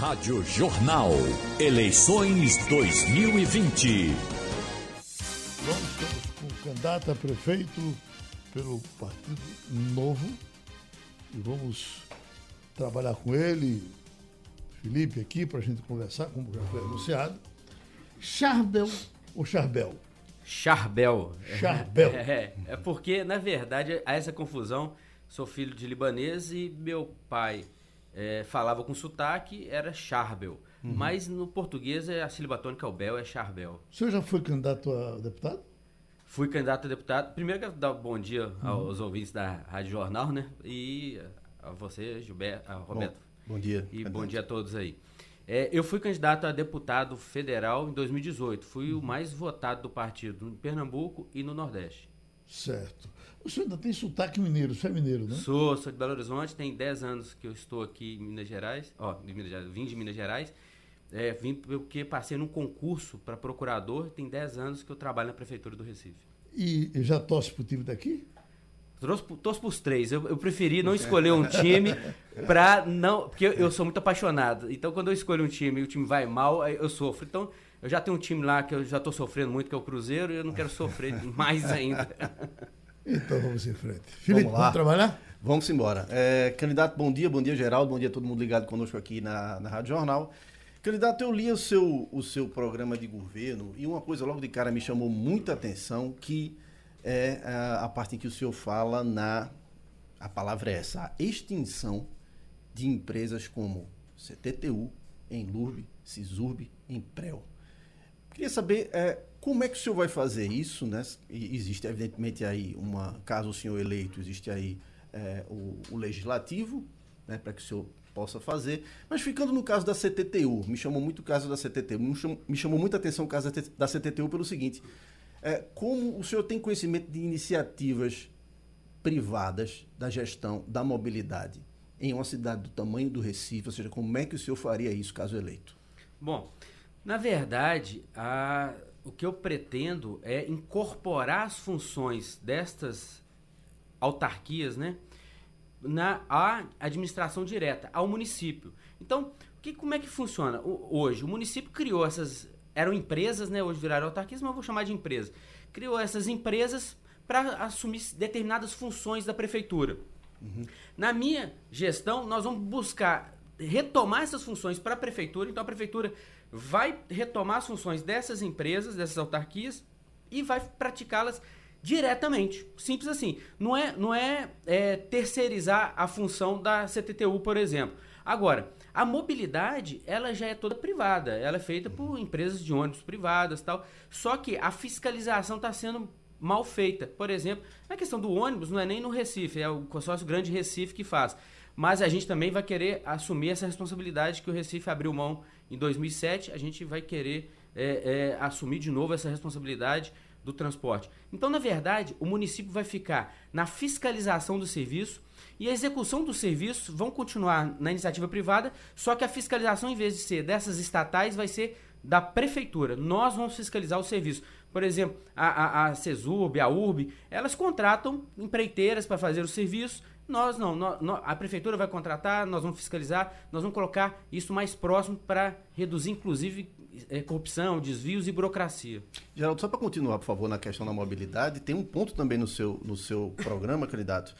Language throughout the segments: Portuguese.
Rádio Jornal. Eleições 2020. Vamos com o candidato a prefeito pelo Partido Novo e vamos trabalhar com ele, Felipe, aqui, para a gente conversar, como já foi anunciado. Charbel ou Charbel? Charbel. Charbel. É, é porque, na verdade, há essa confusão. Sou filho de libanês e meu pai é, falava com sotaque, era Charbel. Uhum. Mas no português é a sílaba tônica, o Bel é Charbel. O senhor já foi candidato a deputado? Fui candidato a deputado. Primeiro quero dar um bom dia uhum. aos ouvintes da Rádio Jornal, né? E a você, Gilberto, a Roberto. Bom, bom dia. E candidato. bom dia a todos aí. É, eu fui candidato a deputado federal em 2018. Fui uhum. o mais votado do partido em Pernambuco e no Nordeste. Certo. O senhor ainda tem sotaque mineiro, você é mineiro, né? Sou, sou de Belo Horizonte, tem 10 anos que eu estou aqui em Minas Gerais. Ó, de Minas Gerais, vim de Minas Gerais. É, vim porque passei num concurso para procurador, tem 10 anos que eu trabalho na Prefeitura do Recife. E já torce pro time daqui? Torço, torço pros três. Eu, eu preferi não escolher um time pra não. Porque eu, eu, sou muito apaixonado. Então, quando eu escolho um time e o time vai mal, eu sofro. Então, eu já tenho um time lá que eu já tô sofrendo muito, que é o Cruzeiro, e eu não quero sofrer mais ainda. Então vamos em frente. Felipe, vamos, vamos trabalhar? Vamos embora. É, candidato, bom dia, bom dia, Geraldo, bom dia a todo mundo ligado conosco aqui na, na Rádio Jornal. Candidato, eu li o seu, o seu programa de governo e uma coisa logo de cara me chamou muita atenção, que é a, a parte em que o senhor fala na. A palavra é essa, a extinção de empresas como CTTU, Enlurb, Cisurb, Emprel. Queria saber é, como é que o senhor vai fazer isso, né? Existe evidentemente aí uma, caso o senhor eleito, existe aí é, o, o, legislativo, né, para que o senhor possa fazer. Mas ficando no caso da CTTU, me chamou muito o caso da CTTU, me chamou, me chamou muita atenção o caso da CTTU pelo seguinte: é, como o senhor tem conhecimento de iniciativas privadas da gestão da mobilidade em uma cidade do tamanho do Recife? Ou seja, como é que o senhor faria isso caso eleito? Bom, na verdade, a, o que eu pretendo é incorporar as funções destas autarquias, né? Na a administração direta, ao município. Então, que, como é que funciona? O, hoje, o município criou essas eram empresas, né? Hoje viraram autarquias, mas eu vou chamar de empresa. Criou essas empresas para assumir determinadas funções da prefeitura. Uhum. Na minha gestão, nós vamos buscar retomar essas funções para a prefeitura. Então, a prefeitura vai retomar as funções dessas empresas, dessas autarquias, e vai praticá-las diretamente. Simples assim. Não é, não é, é terceirizar a função da CTTU, por exemplo. Agora, a mobilidade, ela já é toda privada, ela é feita por empresas de ônibus privadas tal. Só que a fiscalização está sendo mal feita. Por exemplo, na questão do ônibus, não é nem no Recife, é o consórcio Grande Recife que faz. Mas a gente também vai querer assumir essa responsabilidade que o Recife abriu mão em 2007, a gente vai querer é, é, assumir de novo essa responsabilidade do transporte. Então, na verdade, o município vai ficar na fiscalização do serviço, e a execução dos serviços vão continuar na iniciativa privada, só que a fiscalização, em vez de ser dessas estatais, vai ser da prefeitura. Nós vamos fiscalizar o serviço. Por exemplo, a, a, a CESURB, a URB, elas contratam empreiteiras para fazer o serviço. Nós não, nós, a prefeitura vai contratar, nós vamos fiscalizar, nós vamos colocar isso mais próximo para reduzir, inclusive, é, corrupção, desvios e burocracia. Geraldo, só para continuar, por favor, na questão da mobilidade, tem um ponto também no seu, no seu programa, candidato,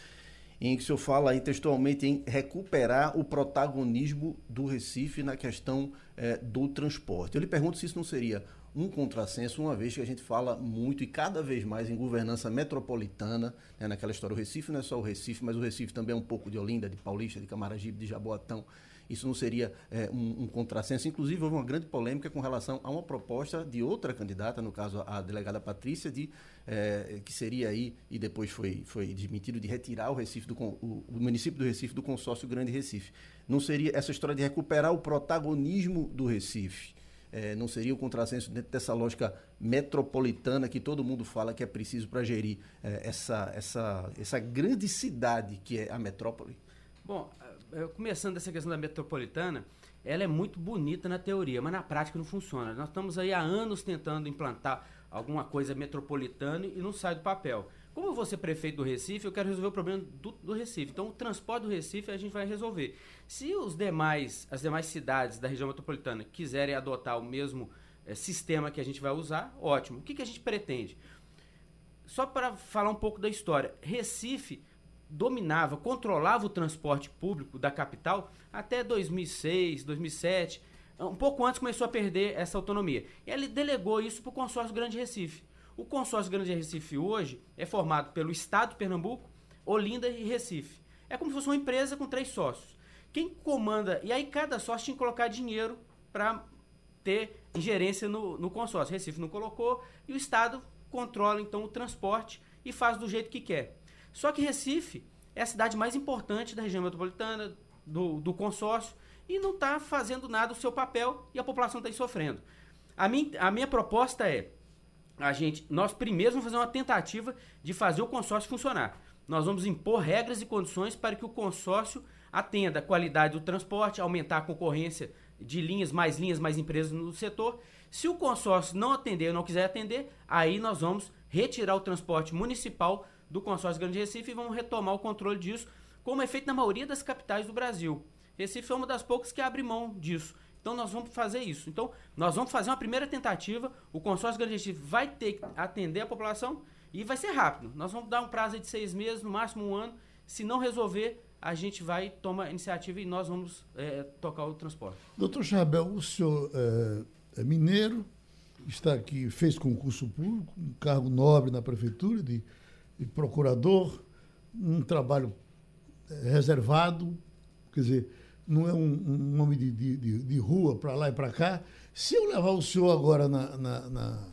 em que o senhor fala aí textualmente em recuperar o protagonismo do Recife na questão é, do transporte. Eu lhe pergunto se isso não seria um contrassenso, uma vez que a gente fala muito e cada vez mais em governança metropolitana, né, naquela história, o Recife não é só o Recife, mas o Recife também é um pouco de Olinda, de Paulista, de Camaragibe, de Jaboatão, isso não seria é, um, um contrassenso. Inclusive, houve uma grande polêmica com relação a uma proposta de outra candidata, no caso a delegada Patrícia, de, é, que seria aí, e depois foi, foi admitido, de retirar o, Recife do, o, o município do Recife do consórcio Grande Recife. Não seria essa história de recuperar o protagonismo do Recife. É, não seria o contrassenso dentro dessa lógica metropolitana que todo mundo fala que é preciso para gerir é, essa, essa, essa grande cidade que é a metrópole? Bom, começando essa questão da metropolitana, ela é muito bonita na teoria, mas na prática não funciona. Nós estamos aí há anos tentando implantar alguma coisa metropolitana e não sai do papel. Como eu vou ser prefeito do Recife, eu quero resolver o problema do, do, Recife. Então, o transporte do Recife a gente vai resolver. Se os demais, as demais cidades da região metropolitana quiserem adotar o mesmo é, sistema que a gente vai usar, ótimo. O que, que a gente pretende? Só para falar um pouco da história. Recife dominava, controlava o transporte público da capital até 2006, 2007. Um pouco antes começou a perder essa autonomia. E ele delegou isso para o consórcio Grande Recife. O consórcio Grande Recife hoje é formado pelo Estado de Pernambuco, Olinda e Recife. É como se fosse uma empresa com três sócios. Quem comanda, e aí cada sócio tinha que colocar dinheiro para ter ingerência no, no consórcio. Recife não colocou e o Estado controla então o transporte e faz do jeito que quer. Só que Recife é a cidade mais importante da região metropolitana, do, do consórcio, e não está fazendo nada o seu papel e a população está sofrendo. A minha, a minha proposta é, a gente, nós primeiro vamos fazer uma tentativa de fazer o consórcio funcionar. Nós vamos impor regras e condições para que o consórcio atenda a qualidade do transporte, aumentar a concorrência de linhas, mais linhas, mais empresas no setor. Se o consórcio não atender ou não quiser atender, aí nós vamos retirar o transporte municipal do consórcio Grande Recife e vamos retomar o controle disso, como é feito na maioria das capitais do Brasil. Recife é uma das poucas que abre mão disso. Então nós vamos fazer isso. Então nós vamos fazer uma primeira tentativa. O consórcio Recife vai ter que atender a população e vai ser rápido. Nós vamos dar um prazo de seis meses, no máximo um ano. Se não resolver, a gente vai tomar a iniciativa e nós vamos é, tocar o transporte. Doutor Chabel, o senhor é, é mineiro, está aqui, fez concurso público, um cargo nobre na prefeitura de de procurador, um trabalho eh, reservado, quer dizer, não é um, um homem de, de, de rua para lá e para cá. Se eu levar o senhor agora, na, na, na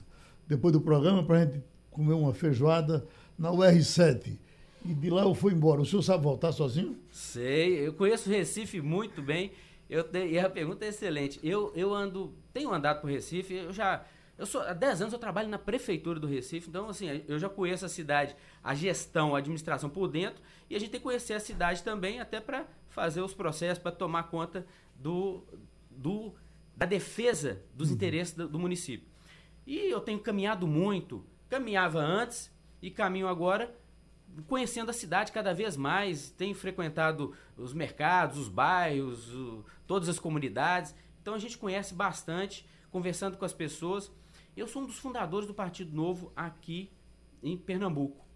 depois do programa, para a gente comer uma feijoada na UR7, e de lá eu fui embora, o senhor sabe voltar sozinho? Sei, eu conheço Recife muito bem. Eu te, e a pergunta é excelente. Eu, eu ando, tenho andado por Recife, eu já eu sou, há 10 anos eu trabalho na prefeitura do Recife, então assim, eu já conheço a cidade, a gestão, a administração por dentro, e a gente tem que conhecer a cidade também, até para fazer os processos, para tomar conta do, do, da defesa dos uhum. interesses do, do, município. E eu tenho caminhado muito, caminhava antes e caminho agora, conhecendo a cidade cada vez mais, tenho frequentado os mercados, os bairros, o, todas as comunidades, então a gente conhece bastante, conversando com as pessoas. Eu sou um dos fundadores do Partido Novo aqui em Pernambuco.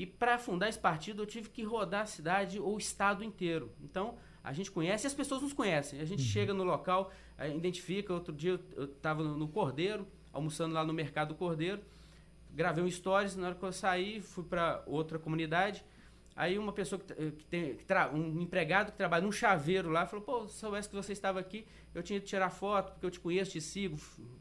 E para fundar esse partido eu tive que rodar a cidade ou o estado inteiro. Então a gente conhece e as pessoas nos conhecem. A gente uhum. chega no local, identifica. Outro dia eu estava no, Cordeiro, almoçando lá no Mercado do Cordeiro. Gravei um stories, na hora que eu saí, fui para outra comunidade. Aí uma pessoa que, que tem que um empregado que trabalha num chaveiro lá falou: "Pô, se soubesse que você estava aqui, eu tinha que tirar foto, porque eu te conheço, te sigo,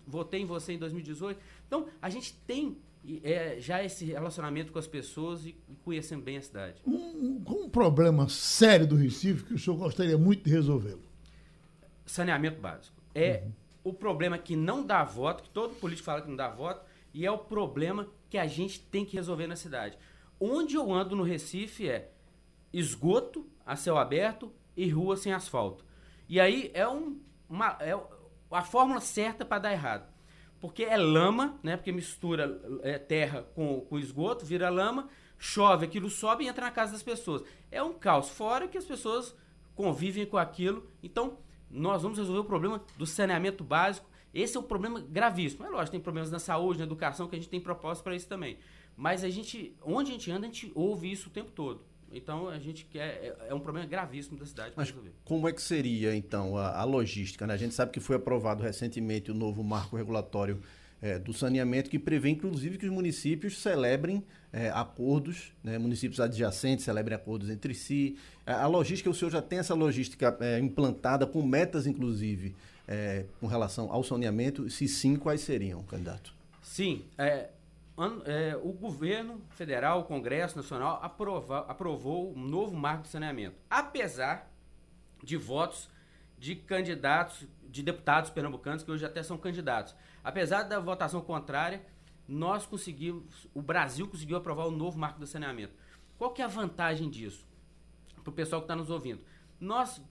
votei em você em 2018". Então, a gente tem é, já esse relacionamento com as pessoas e, e conhecendo bem a cidade. Um, um problema sério do Recife que o senhor gostaria muito de resolvê-lo. Saneamento básico. É uhum. o problema que não dá voto, que todo político fala que não dá voto, e é o problema que a gente tem que resolver na cidade onde eu ando no Recife é esgoto a céu aberto e rua sem asfalto. E aí é, um, uma, é a fórmula certa para dar errado. Porque é lama, né? Porque mistura é, terra com, com esgoto, vira lama, chove, aquilo sobe e entra na casa das pessoas. É um caos. Fora que as pessoas convivem com aquilo. Então, nós vamos resolver o problema do saneamento básico. Esse é um problema gravíssimo. É lógico, tem problemas na saúde, na educação, que a gente tem propósito para isso também. Mas a gente, onde a gente anda, a gente ouve isso o tempo todo. Então a gente quer. É, é um problema gravíssimo da cidade Mas resolver. Como é que seria, então, a, a, logística? Né? A gente sabe que foi aprovado recentemente o novo marco regulatório é, do saneamento, que prevê, inclusive, que os municípios celebrem é, acordos, né? municípios adjacentes celebrem acordos entre si. A, a logística, o senhor já tem essa logística é, implantada, com metas, inclusive, é, com relação ao saneamento? Se sim, quais seriam, candidato? Sim. É, é, o governo federal, o Congresso Nacional, aprova, aprovou um novo marco de saneamento. Apesar de votos de candidatos, de deputados pernambucanos, que hoje até são candidatos. Apesar da votação contrária, nós conseguimos, o Brasil conseguiu aprovar o novo marco de saneamento. Qual que é a vantagem disso? Para o pessoal que está nos ouvindo. Nós,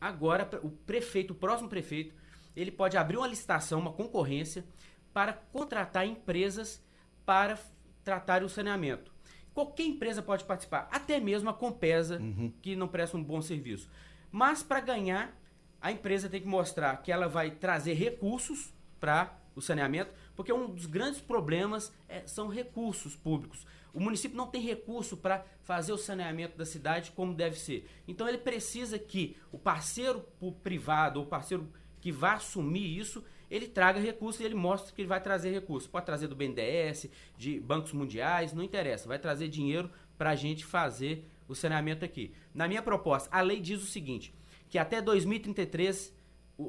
agora, o prefeito, o próximo prefeito, ele pode abrir uma licitação, uma concorrência, para contratar empresas para tratar o saneamento. Qualquer empresa pode participar, até mesmo a Compesa, uhum. que não presta um bom serviço. Mas para ganhar, a empresa tem que mostrar que ela vai trazer recursos para o saneamento, porque um dos grandes problemas é, são recursos públicos. O município não tem recurso para fazer o saneamento da cidade como deve ser. Então ele precisa que o parceiro privado, ou parceiro que vai assumir isso, ele traga recursos e ele mostra que ele vai trazer recursos. Pode trazer do BNDES, de bancos mundiais, não interessa. Vai trazer dinheiro para a gente fazer o saneamento aqui. Na minha proposta, a lei diz o seguinte, que até 2033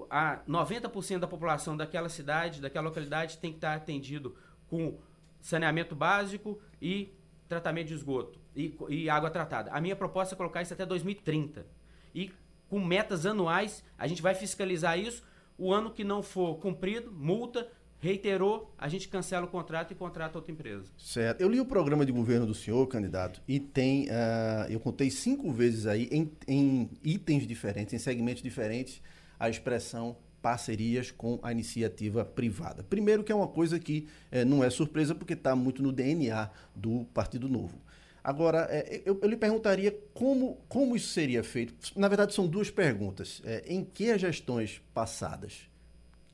a 90% da população daquela cidade, daquela localidade tem que estar atendido com saneamento básico e tratamento de esgoto e, e água tratada. A minha proposta é colocar isso até 2030. E com metas anuais, a gente vai fiscalizar isso. O ano que não for cumprido, multa, reiterou, a gente cancela o contrato e contrata outra empresa. Certo. Eu li o programa de governo do senhor, candidato, e tem, uh, eu contei cinco vezes aí, em, em itens diferentes, em segmentos diferentes, a expressão parcerias com a iniciativa privada. Primeiro que é uma coisa que é, não é surpresa porque está muito no DNA do Partido Novo. Agora, é, eu, eu, lhe perguntaria como, como isso seria feito. Na verdade, são duas perguntas. É, em que as gestões passadas,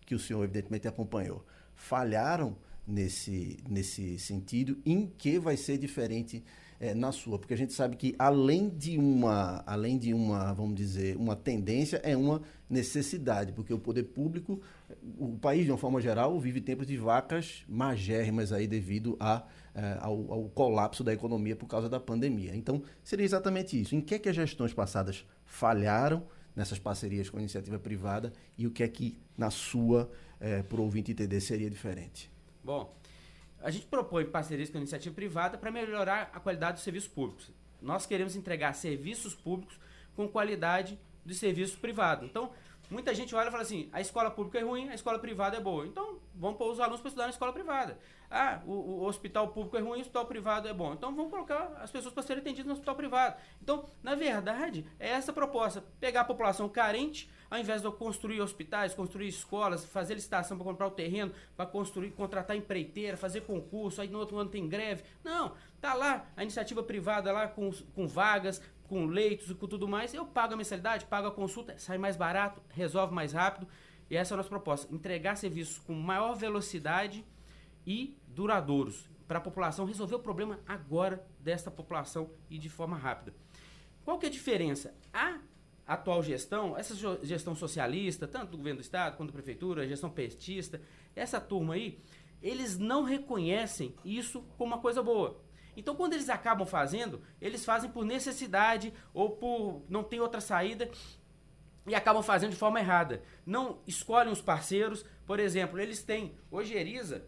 que o senhor evidentemente acompanhou, falharam nesse, nesse sentido? Em que vai ser diferente é, na sua, porque a gente sabe que além de uma, além de uma, vamos dizer, uma tendência, é uma necessidade, porque o poder público, o país de uma forma geral, vive tempos de vacas magérrimas aí devido a, ao, ao, colapso da economia por causa da pandemia. Então, seria exatamente isso. Em que é que as gestões passadas falharam nessas parcerias com a iniciativa privada e o que é que, na sua, é, para o ouvinte entender, seria diferente? Bom, a gente propõe parcerias com a iniciativa privada para melhorar a qualidade dos serviços públicos. Nós queremos entregar serviços públicos com qualidade de serviço privado. Então, muita gente olha e fala assim: a escola pública é ruim, a escola privada é boa. Então, vamos pôr os alunos para estudar na escola privada. Ah, o, o, hospital público é ruim, o hospital privado é bom. Então, vamos colocar as pessoas para serem atendidas no hospital privado. Então, na verdade, é essa a proposta: pegar a população carente ao invés de construir hospitais, construir escolas, fazer licitação para comprar o terreno, para construir, contratar empreiteira, fazer concurso, aí no outro ano tem greve. Não, tá lá a iniciativa privada lá com, com vagas, com leitos e com tudo mais. Eu pago a mensalidade, pago a consulta, sai mais barato, resolve mais rápido. E essa é a nossa proposta: entregar serviços com maior velocidade e duradouros para a população resolver o problema agora desta população e de forma rápida. Qual que é a diferença? A atual gestão, essa gestão socialista, tanto do governo do estado quanto da prefeitura, gestão petista, essa turma aí, eles não reconhecem isso como uma coisa boa. Então, quando eles acabam fazendo, eles fazem por necessidade ou por não ter outra saída e acabam fazendo de forma errada. Não escolhem os parceiros, por exemplo, eles têm ojeriza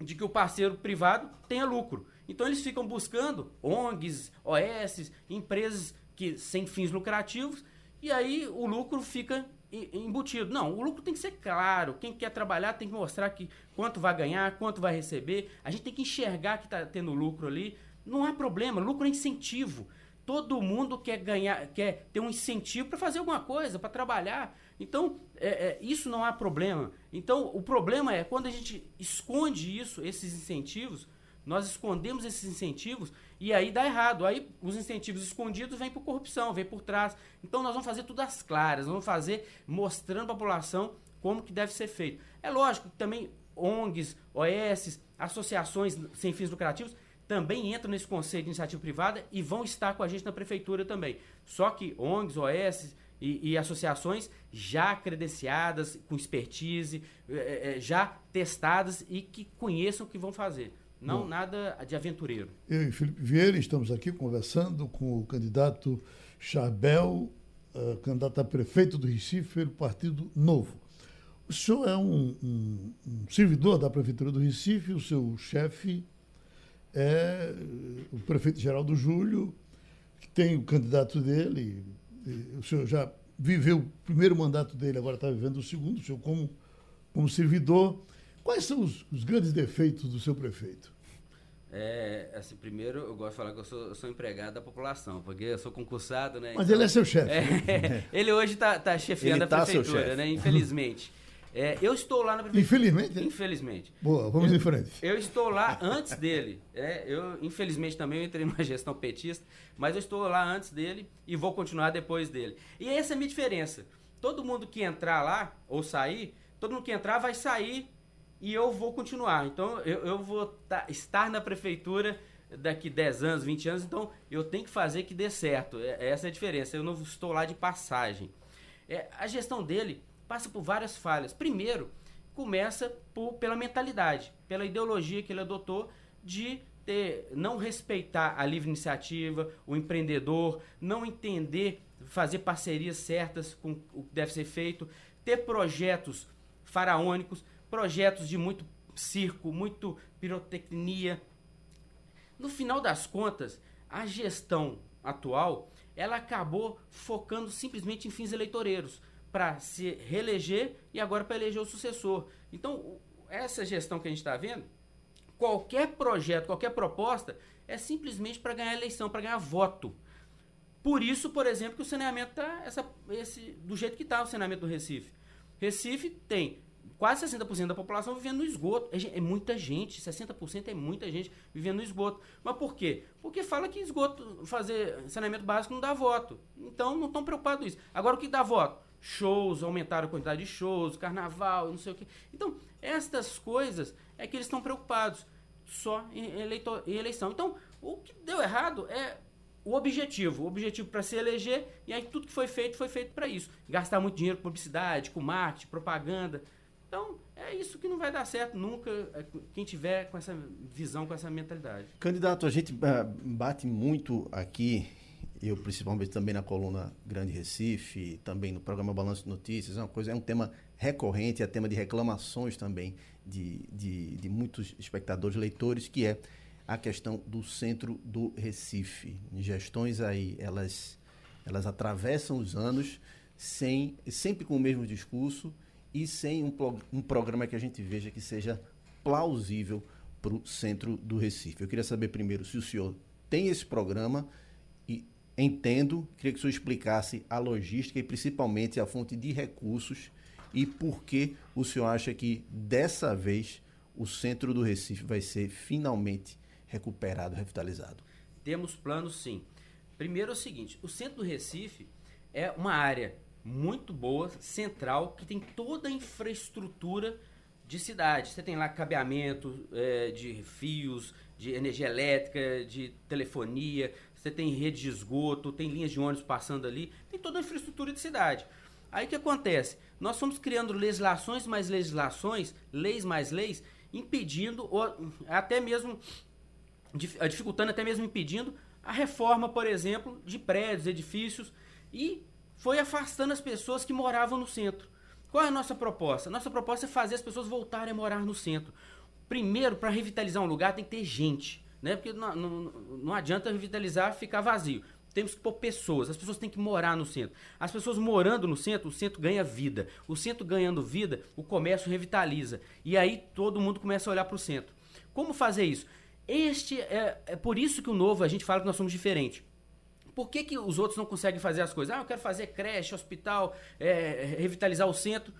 de que o parceiro privado tenha lucro. Então, eles ficam buscando ONGs, OS, empresas que sem fins lucrativos e aí o lucro fica embutido. Não, o lucro tem que ser claro. Quem quer trabalhar tem que mostrar que quanto vai ganhar, quanto vai receber. A gente tem que enxergar que está tendo lucro ali. Não há problema, lucro é incentivo. Todo mundo quer ganhar, quer ter um incentivo para fazer alguma coisa, para trabalhar. Então, é, é, isso não há problema. Então, o problema é quando a gente esconde isso, esses incentivos, nós escondemos esses incentivos e aí dá errado. Aí os incentivos escondidos vêm por corrupção, vêm por trás. Então nós vamos fazer tudo às claras, vamos fazer mostrando para a população como que deve ser feito. É lógico que também ONGs, OS, associações sem fins lucrativos também entram nesse conceito de iniciativa privada e vão estar com a gente na prefeitura também. Só que ONGs, OS e, e associações já credenciadas, com expertise, é, é, já testadas e que conheçam o que vão fazer. Não Bom, nada de aventureiro. Eu e Felipe Vieira estamos aqui conversando com o candidato Charbel, uh, candidato a prefeito do Recife pelo Partido Novo. O senhor é um, um, um servidor da Prefeitura do Recife, o seu chefe é o prefeito Geraldo Júlio, que tem o candidato dele. o senhor já viveu o primeiro mandato dele, agora está vivendo o segundo, o senhor como, como servidor. Quais são os, os grandes defeitos do seu prefeito? É, assim, primeiro eu gosto de falar que eu sou, eu sou empregado da população, porque eu sou concursado, né? Mas então, ele é seu chefe. É, ele hoje está tá chefiando a tá prefeitura, né? Infelizmente. É, eu estou lá na prefeitura. Infelizmente? Infelizmente. Boa, vamos eu, em frente. Eu estou lá antes dele. É, eu, infelizmente também eu entrei numa gestão petista, mas eu estou lá antes dele e vou continuar depois dele. E essa é a minha diferença. Todo mundo que entrar lá ou sair, todo mundo que entrar vai sair e eu vou continuar. Então eu, eu vou tá, estar na prefeitura daqui 10 anos, 20 anos, então eu tenho que fazer que dê certo. É, essa é a diferença. Eu não estou lá de passagem. É, a gestão dele passa por várias falhas. Primeiro, começa por, pela mentalidade, pela ideologia que ele adotou de ter, não respeitar a livre iniciativa, o empreendedor, não entender, fazer parcerias certas com o que deve ser feito, ter projetos faraônicos, projetos de muito circo, muito pirotecnia. No final das contas, a gestão atual, ela acabou focando simplesmente em fins eleitoreiros para se reeleger e agora para eleger o sucessor. Então, essa gestão que a gente está vendo, qualquer projeto, qualquer proposta, é simplesmente para ganhar eleição, para ganhar voto. Por isso, por exemplo, que o saneamento está esse, do jeito que está o saneamento do Recife. Recife tem quase 60% da população vivendo no esgoto. É, é, muita gente, 60% é muita gente vivendo no esgoto. Mas por quê? Porque fala que esgoto, fazer saneamento básico não dá voto. Então não estão preocupados com isso. Agora o que dá voto? shows, aumentaram a quantidade de shows, carnaval, não sei o que. Então, estas coisas é que eles estão preocupados só em, eleitor, em eleição. Então, o que deu errado é o objetivo. O objetivo para se eleger, e aí tudo que foi feito foi feito para isso. Gastar muito dinheiro com publicidade, com marketing, propaganda. Então, é isso que não vai dar certo nunca, é, quem tiver com essa visão, com essa mentalidade. Candidato, a gente ah, bate muito aqui eu principalmente também na coluna Grande Recife, também no programa Balanço de Notícias, é uma coisa, é um tema recorrente, é tema de reclamações também de, de, de muitos espectadores, leitores, que é a questão do centro do Recife. Gestões aí, elas, elas atravessam os anos sem, sempre com o mesmo discurso e sem um, um programa que a gente veja que seja plausível para o centro do Recife. Eu queria saber primeiro se o senhor tem esse programa entendo, queria que o senhor explicasse a logística e principalmente a fonte de recursos e por que o senhor acha que dessa vez o centro do Recife vai ser finalmente recuperado, revitalizado. Temos planos sim. Primeiro é o seguinte, o centro do Recife é uma área muito boa, central, que tem toda a infraestrutura de cidade. Você tem lá cabeamento é, de fios, de energia elétrica, de telefonia, você tem rede de esgoto, tem linhas de ônibus passando ali, tem toda a infraestrutura de cidade. Aí o que acontece? Nós fomos criando legislações mais legislações, leis mais leis, impedindo, ou até mesmo, dificultando, até mesmo impedindo a reforma, por exemplo, de prédios, edifícios, e foi afastando as pessoas que moravam no centro. Qual é a nossa proposta? Nossa proposta é fazer as pessoas voltarem a morar no centro. Primeiro, para revitalizar um lugar, tem que ter gente né? Porque não, não, não adianta revitalizar ficar vazio. Temos que pôr pessoas, as pessoas têm que morar no centro. As pessoas morando no centro, o centro ganha vida. O centro ganhando vida, o comércio revitaliza. E aí todo mundo começa a olhar para o centro. Como fazer isso? Este é, é por isso que o novo a gente fala que nós somos diferentes. Por que, que os outros não conseguem fazer as coisas? Ah, eu quero fazer creche, hospital, é, revitalizar o centro.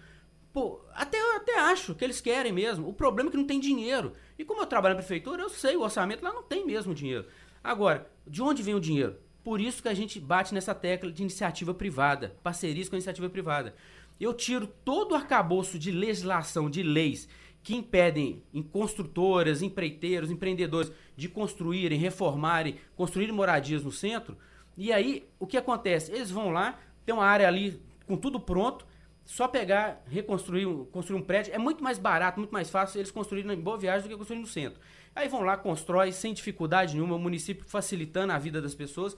Pô, até, até acho que eles querem mesmo. O problema é que não tem dinheiro. E como eu trabalho na prefeitura, eu sei, o orçamento lá não tem mesmo dinheiro. Agora, de onde vem o dinheiro? Por isso que a gente bate nessa tecla de iniciativa privada, parcerias com a iniciativa privada. Eu tiro todo o arcabouço de legislação, de leis que impedem em construtoras, empreiteiros, empreendedores de construírem, reformarem, construírem moradias no centro. E aí, o que acontece? Eles vão lá, tem uma área ali com tudo pronto, só pegar, reconstruir, construir um prédio, é muito mais barato, muito mais fácil eles construírem em Boa Viagem do que construir no centro. Aí vão lá, constrói sem dificuldade nenhuma, o município facilitando a vida das pessoas.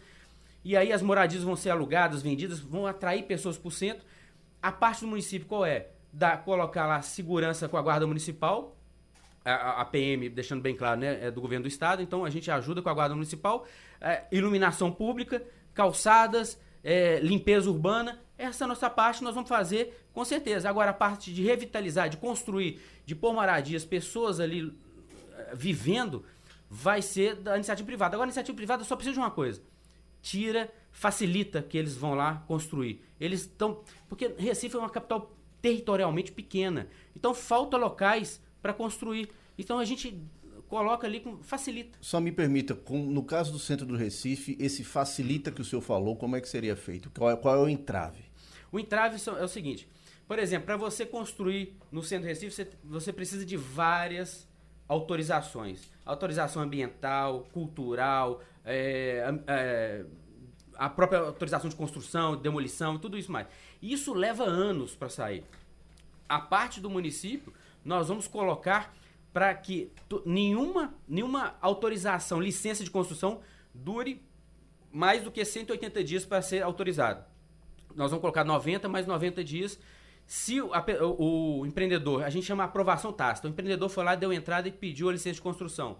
E aí as moradias vão ser alugadas, vendidas, vão atrair pessoas para o centro. A parte do município qual é? Da, colocar lá segurança com a guarda municipal, a, PM, deixando bem claro, né, é do governo do estado, então a gente ajuda com a guarda municipal, é, iluminação pública, calçadas, é, limpeza urbana essa nossa parte nós vamos fazer com certeza. Agora, a parte de revitalizar, de construir, de pôr moradias, pessoas ali eh, vivendo, vai ser da iniciativa privada. Agora, a iniciativa privada só precisa de uma coisa: tira, facilita que eles vão lá construir. Eles estão. Porque Recife é uma capital territorialmente pequena. Então falta locais para construir. Então a gente coloca ali, facilita. Só me permita, com, no caso do centro do Recife, esse facilita que o senhor falou, como é que seria feito? Qual é, qual é o entrave? O entrave é o seguinte, por exemplo, para você construir no centro do Recife, você, você precisa de várias autorizações. Autorização ambiental, cultural, é, é, a própria autorização de construção, demolição, tudo isso mais. Isso leva anos para sair. A parte do município, nós vamos colocar para que nenhuma, nenhuma autorização, licença de construção dure mais do que 180 dias para ser autorizado. Nós vamos colocar 90 mais 90 dias. Se o, a, o, o, empreendedor, a gente chama aprovação tácita, o empreendedor foi lá, deu entrada e pediu a licença de construção.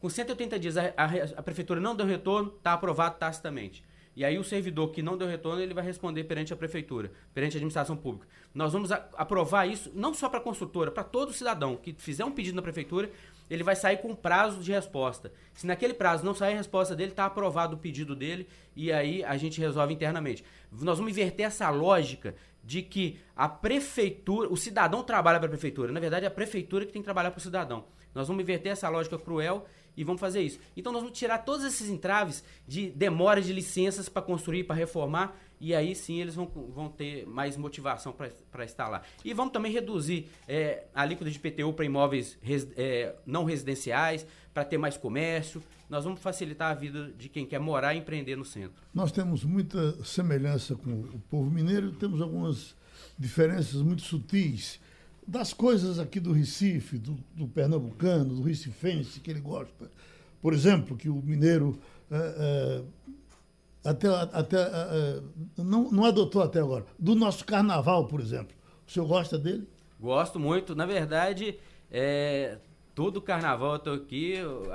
Com 180 dias a, a, a prefeitura não deu retorno, está aprovado tacitamente. E aí o servidor que não deu retorno, ele vai responder perante a prefeitura, perante a administração pública. Nós vamos aprovar isso não só para a construtora, para todo cidadão que fizer um pedido na prefeitura, ele vai sair com prazo de resposta. Se naquele prazo não sair a resposta dele, está aprovado o pedido dele e aí a gente resolve internamente. Nós vamos inverter essa lógica de que a prefeitura, o cidadão trabalha para a prefeitura. Na verdade, é a prefeitura que tem que trabalhar para o cidadão. Nós vamos inverter essa lógica cruel e vamos fazer isso. Então nós vamos tirar todos esses entraves de demora de licenças para construir, para reformar, e aí sim eles vão, vão ter mais motivação para instalar. E vamos também reduzir é, a alíquota de PTU para imóveis res, é, não residenciais, para ter mais comércio. Nós vamos facilitar a vida de quem quer morar e empreender no centro. Nós temos muita semelhança com o povo mineiro, temos algumas diferenças muito sutis das coisas aqui do Recife, do, do pernambucano, do recifense, que ele gosta. Por exemplo, que o mineiro é, é, até, até é, não, não adotou até agora. Do nosso carnaval, por exemplo. O senhor gosta dele? Gosto muito. Na verdade, é, todo carnaval eu estou aqui, eu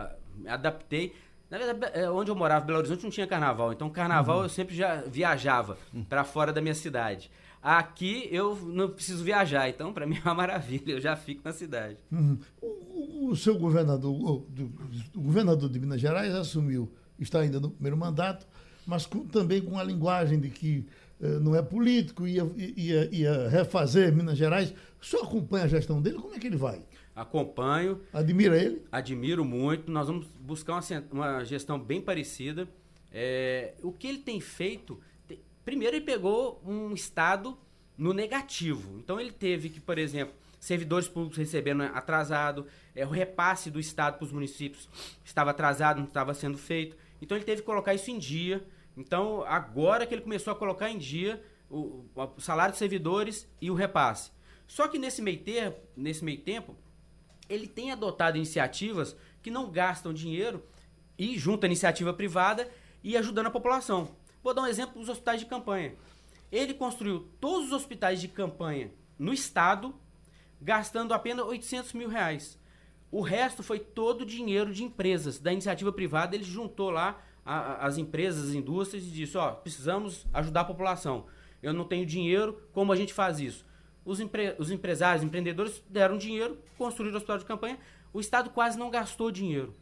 adaptei. Na verdade, onde eu morava, Belo Horizonte, não tinha carnaval. Então, carnaval uhum. eu sempre já viajava para fora da minha cidade. Aqui eu não preciso viajar, então para mim é uma maravilha, eu já fico na cidade. Uhum. O, o, seu governador, o, do, o, governador de Minas Gerais assumiu, está ainda no primeiro mandato, mas com, também com a linguagem de que uh, não é político, ia, ia, ia refazer Minas Gerais. O senhor acompanha a gestão dele? Como é que ele vai? Acompanho. Admira ele? Admiro muito. Nós vamos buscar uma, uma gestão bem parecida. É, o que ele tem feito Primeiro, ele pegou um estado no negativo. Então, ele teve que, por exemplo, servidores públicos recebendo atrasado, é, o repasse do estado para os municípios estava atrasado, não estava sendo feito. Então, ele teve que colocar isso em dia. Então, agora que ele começou a colocar em dia o, o salário dos servidores e o repasse. Só que nesse meio, ter, nesse meio tempo, ele tem adotado iniciativas que não gastam dinheiro e junto à iniciativa privada e ajudando a população. Vou dar um exemplo dos hospitais de campanha. Ele construiu todos os hospitais de campanha no estado, gastando apenas 800 mil reais. O resto foi todo dinheiro de empresas, da iniciativa privada. Ele juntou lá a, as empresas, as indústrias e disse: Ó, precisamos ajudar a população. Eu não tenho dinheiro, como a gente faz isso? Os, empre os empresários, empreendedores deram dinheiro, construíram o hospital de campanha. O Estado quase não gastou dinheiro.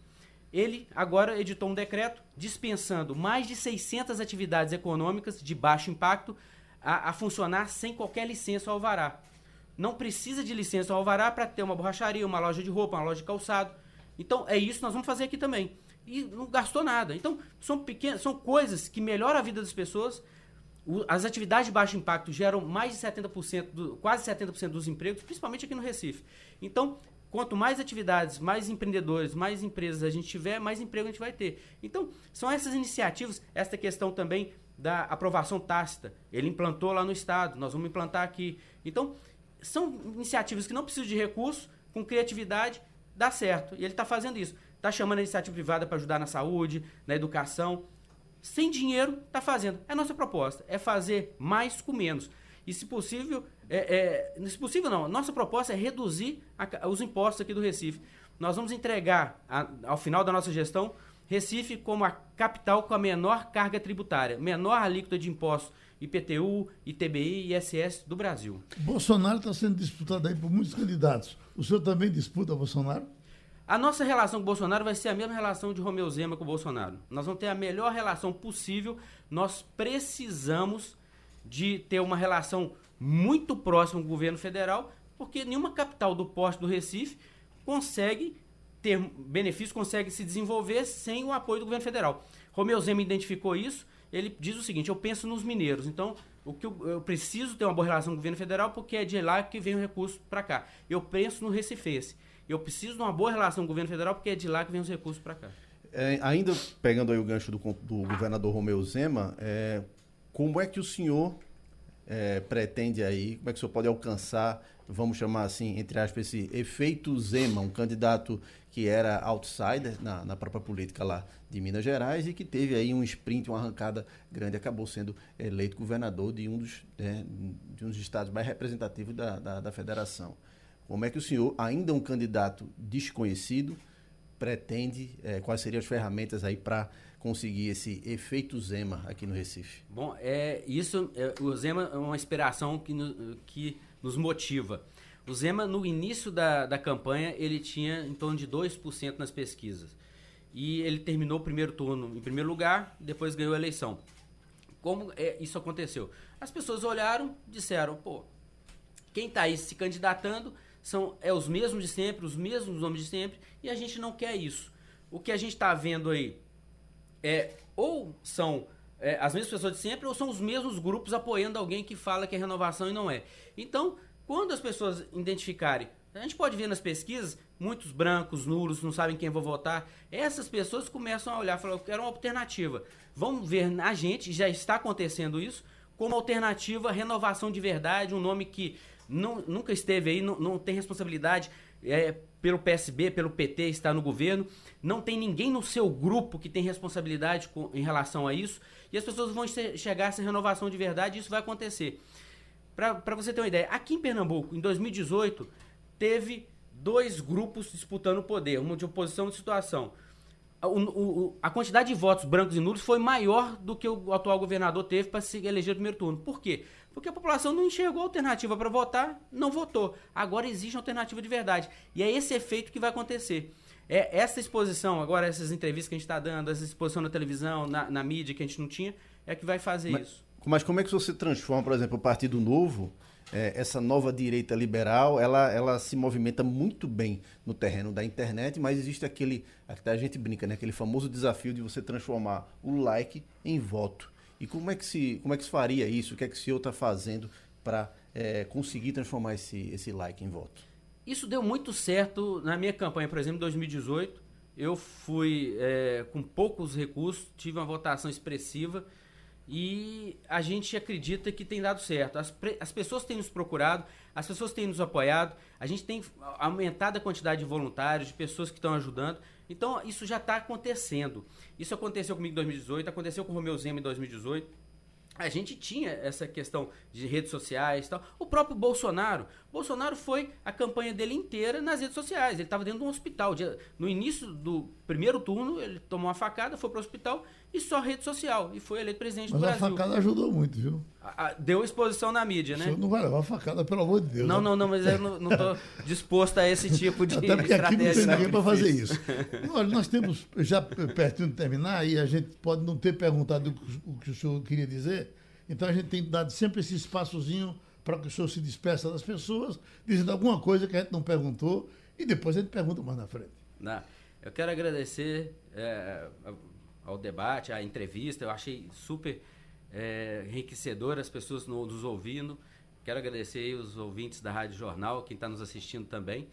Ele agora editou um decreto dispensando mais de 600 atividades econômicas de baixo impacto a, a funcionar sem qualquer licença ou alvará. Não precisa de licença ou alvará para ter uma borracharia, uma loja de roupa, uma loja de calçado. Então é isso que nós vamos fazer aqui também. E não gastou nada. Então são pequenas, são coisas que melhoram a vida das pessoas. as atividades de baixo impacto geram mais de 70%, do, quase 70% dos empregos, principalmente aqui no Recife. Então, Quanto mais atividades, mais empreendedores, mais empresas a gente tiver, mais emprego a gente vai ter. Então, são essas iniciativas, esta questão também da aprovação tácita. Ele implantou lá no estado, nós vamos implantar aqui. Então, são iniciativas que não precisam de recursos, com criatividade, dá certo. E ele está fazendo isso. Está chamando a iniciativa privada para ajudar na saúde, na educação. Sem dinheiro, está fazendo. É a nossa proposta, é fazer mais com menos. E, se possível, é, é, se possível não, nossa proposta é reduzir a, os impostos aqui do Recife. Nós vamos entregar, a, ao final da nossa gestão, Recife como a capital com a menor carga tributária, menor alíquota de impostos IPTU, ITBI e ISS do Brasil. Bolsonaro está sendo disputado aí por muitos candidatos. O senhor também disputa Bolsonaro? A nossa relação com o Bolsonaro vai ser a mesma relação de Romeu Zema com o Bolsonaro. Nós vamos ter a melhor relação possível. Nós precisamos de ter uma relação muito próximo do governo federal, porque nenhuma capital do porte do Recife consegue ter benefício, consegue se desenvolver sem o apoio do governo federal. Romeu Zema identificou isso, ele diz o seguinte, eu penso nos mineiros, então o que eu, eu, preciso ter uma boa relação com o governo federal porque é de lá que vem o recurso para cá. Eu penso no Recifense. Eu preciso de uma boa relação com o governo federal porque é de lá que vem os recursos para cá. É, ainda pegando aí o gancho do, do governador Romeu Zema, é, como é que o senhor é, pretende aí, como é que o senhor pode alcançar, vamos chamar assim, entre aspas, esse efeito Zema, um candidato que era outsider na, na própria política lá de Minas Gerais e que teve aí um sprint, uma arrancada grande, acabou sendo eleito governador de um dos, né, de um dos estados mais representativos da, da, da federação. Como é que o senhor, ainda um candidato desconhecido, pretende, é, quais seriam as ferramentas aí para conseguir esse efeito Zema aqui no Recife? Bom, é, isso, é, o Zema é uma inspiração que, no, que nos motiva. O Zema, no início da, da campanha, ele tinha em torno de 2% nas pesquisas. E ele terminou o primeiro turno em primeiro lugar, depois ganhou a eleição. Como é, isso aconteceu? As pessoas olharam, disseram, pô, quem está aí se candidatando são é os mesmos de sempre, os mesmos nomes de sempre, e a gente não quer isso. O que a gente está vendo aí é ou são é, as mesmas pessoas de sempre ou são os mesmos grupos apoiando alguém que fala que é renovação e não é. Então, quando as pessoas identificarem, a gente pode ver nas pesquisas, muitos brancos, nulos, não sabem quem vou votar. Essas pessoas começam a olhar e falar, eu quero uma alternativa. Vamos ver na gente, já está acontecendo isso, como alternativa, renovação de verdade, um nome que não, nunca esteve aí, não, não tem responsabilidade é, pelo PSB, pelo PT está no governo, não tem ninguém no seu grupo que tem responsabilidade com, em relação a isso, e as pessoas vão chegar a essa renovação de verdade e isso vai acontecer. Para você ter uma ideia, aqui em Pernambuco, em 2018, teve dois grupos disputando o poder, uma de oposição e de situação. O, o, a quantidade de votos brancos e nulos foi maior do que o atual governador teve para se eleger no primeiro turno. Por quê? Porque a população não enxergou alternativa para votar, não votou. Agora existe alternativa de verdade. E é esse efeito que vai acontecer. É essa exposição, agora essas entrevistas que a gente está dando, essa exposição na televisão, na, na, mídia que a gente não tinha, é que vai fazer mas, isso. Mas como é que você transforma, por exemplo, o Partido Novo, é, essa nova direita liberal, ela, ela se movimenta muito bem no terreno da internet, mas existe aquele, a gente brinca, né, aquele famoso desafio de você transformar o like em voto. E como é que se, como é que se faria isso? O que é que o senhor está fazendo para é, conseguir transformar esse, esse like em voto? Isso deu muito certo na minha campanha, por exemplo, em 2018. Eu fui é, com poucos recursos, tive uma votação expressiva e a gente acredita que tem dado certo. As, as pessoas têm nos procurado, as pessoas têm nos apoiado, a gente tem aumentado a quantidade de voluntários, de pessoas que estão ajudando. Então, isso já está acontecendo. Isso aconteceu comigo em 2018, aconteceu com o Romeu Zema em 2018. A gente tinha essa questão de redes sociais e tal. O próprio Bolsonaro. Bolsonaro foi a campanha dele inteira nas redes sociais. Ele estava dentro de um hospital. No início do primeiro turno, ele tomou uma facada, foi para o hospital e só rede social. E foi eleito presidente Mas do Brasil. Mas a facada ajudou muito, viu? Deu exposição na mídia, né? Você não vai levar facada, pelo amor de Deus. Não, não, não, mas eu não estou disposto a esse tipo de Até porque aqui não tem ninguém para fazer isso. Olha, nós temos, já pertinho de terminar, e a gente pode não ter perguntado o que o senhor queria dizer, então a gente tem dado sempre esse espaçozinho para que o senhor se despeça das pessoas, dizendo alguma coisa que a gente não perguntou, e depois a gente pergunta mais na frente. Não, eu quero agradecer é, ao debate, à entrevista. Eu achei super é, enriquecedor as pessoas nos ouvindo. Quero agradecer os ouvintes da Rádio Jornal, quem está nos assistindo também.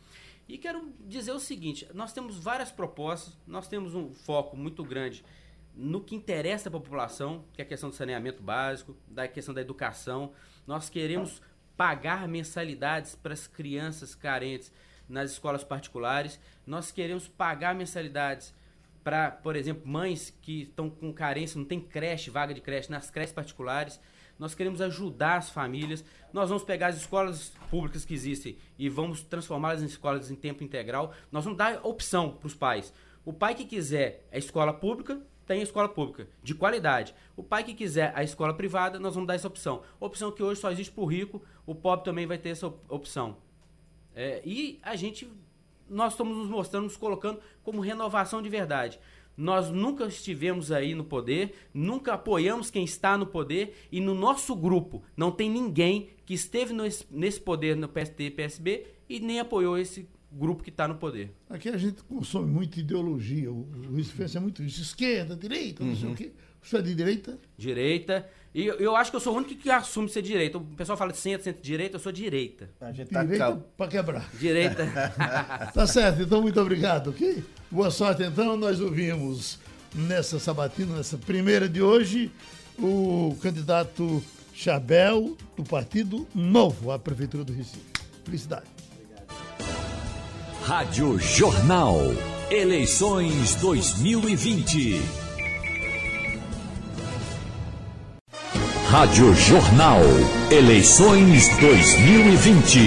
E quero dizer o seguinte: nós temos várias propostas, nós temos um foco muito grande no que interessa a população, que é a questão do saneamento básico, da questão da educação. Nós queremos pagar mensalidades para as crianças carentes nas escolas particulares. Nós queremos pagar mensalidades para, por exemplo, mães que estão com carência, não tem creche, vaga de creche nas creches particulares. Nós queremos ajudar as famílias. Nós vamos pegar as escolas públicas que existem e vamos transformá-las em escolas em tempo integral. Nós vamos dar opção para os pais. O pai que quiser a escola pública, tem escola pública, de qualidade. O pai que quiser a escola privada, nós vamos dar essa opção. Opção que hoje só existe para o rico, o pobre também vai ter essa opção. É, e a gente nós estamos nos mostrando, nos colocando como renovação de verdade. Nós nunca estivemos aí no poder, nunca apoiamos quem está no poder e no nosso grupo não tem ninguém que esteve nesse poder no PST e PSB e nem apoiou esse grupo que está no poder. Aqui a gente consome muita ideologia. O Luiz é muito isso. Esquerda, direita, não uhum. sei o quê. Você é de direita? Direita. E eu acho que eu sou o único que assume ser direita. O pessoal fala de centro, centro-direita, eu sou direita. A gente tá direita cal... para quebrar. Direita. tá certo, então muito obrigado, ok? Boa sorte, então. Nós ouvimos nessa sabatina, nessa primeira de hoje, o candidato Chabel, do Partido Novo, à Prefeitura do Recife. Felicidade. Rádio Jornal. Eleições 2020. Rádio Jornal. Eleições 2020.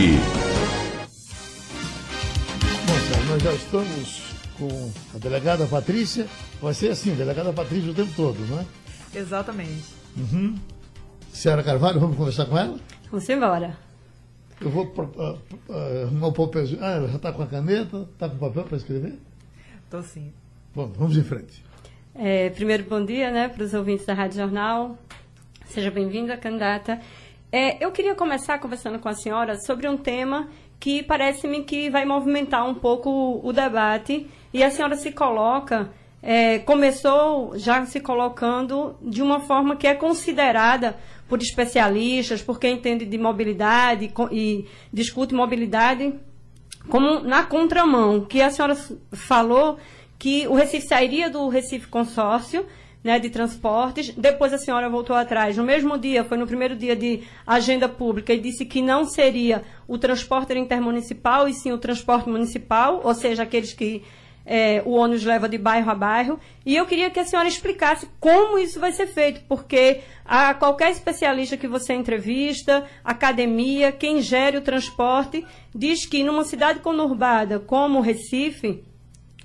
Bom, nós já estamos com a delegada Patrícia. Vai ser assim, delegada Patrícia o tempo todo, não é? Exatamente. Uhum. Senhora Carvalho, vamos conversar com ela? Vamos embora. Eu vou uh, uh, arrumar o papelzinho. Ah, ela já está com a caneta, está com o papel para escrever? Estou sim. Bom, vamos em frente. É, primeiro, bom dia né, para os ouvintes da Rádio Jornal. Seja bem-vinda, candidata. É, eu queria começar conversando com a senhora sobre um tema que parece-me que vai movimentar um pouco o debate e a senhora se coloca, é, começou já se colocando de uma forma que é considerada por especialistas, por quem entende de mobilidade e discute mobilidade, como na contramão, que a senhora falou que o Recife sairia do Recife Consórcio né, de transportes. Depois a senhora voltou atrás. No mesmo dia, foi no primeiro dia de agenda pública, e disse que não seria o transporte intermunicipal, e sim o transporte municipal, ou seja, aqueles que é, o ônibus leva de bairro a bairro. E eu queria que a senhora explicasse como isso vai ser feito, porque a qualquer especialista que você entrevista, academia, quem gere o transporte, diz que numa cidade conurbada como Recife,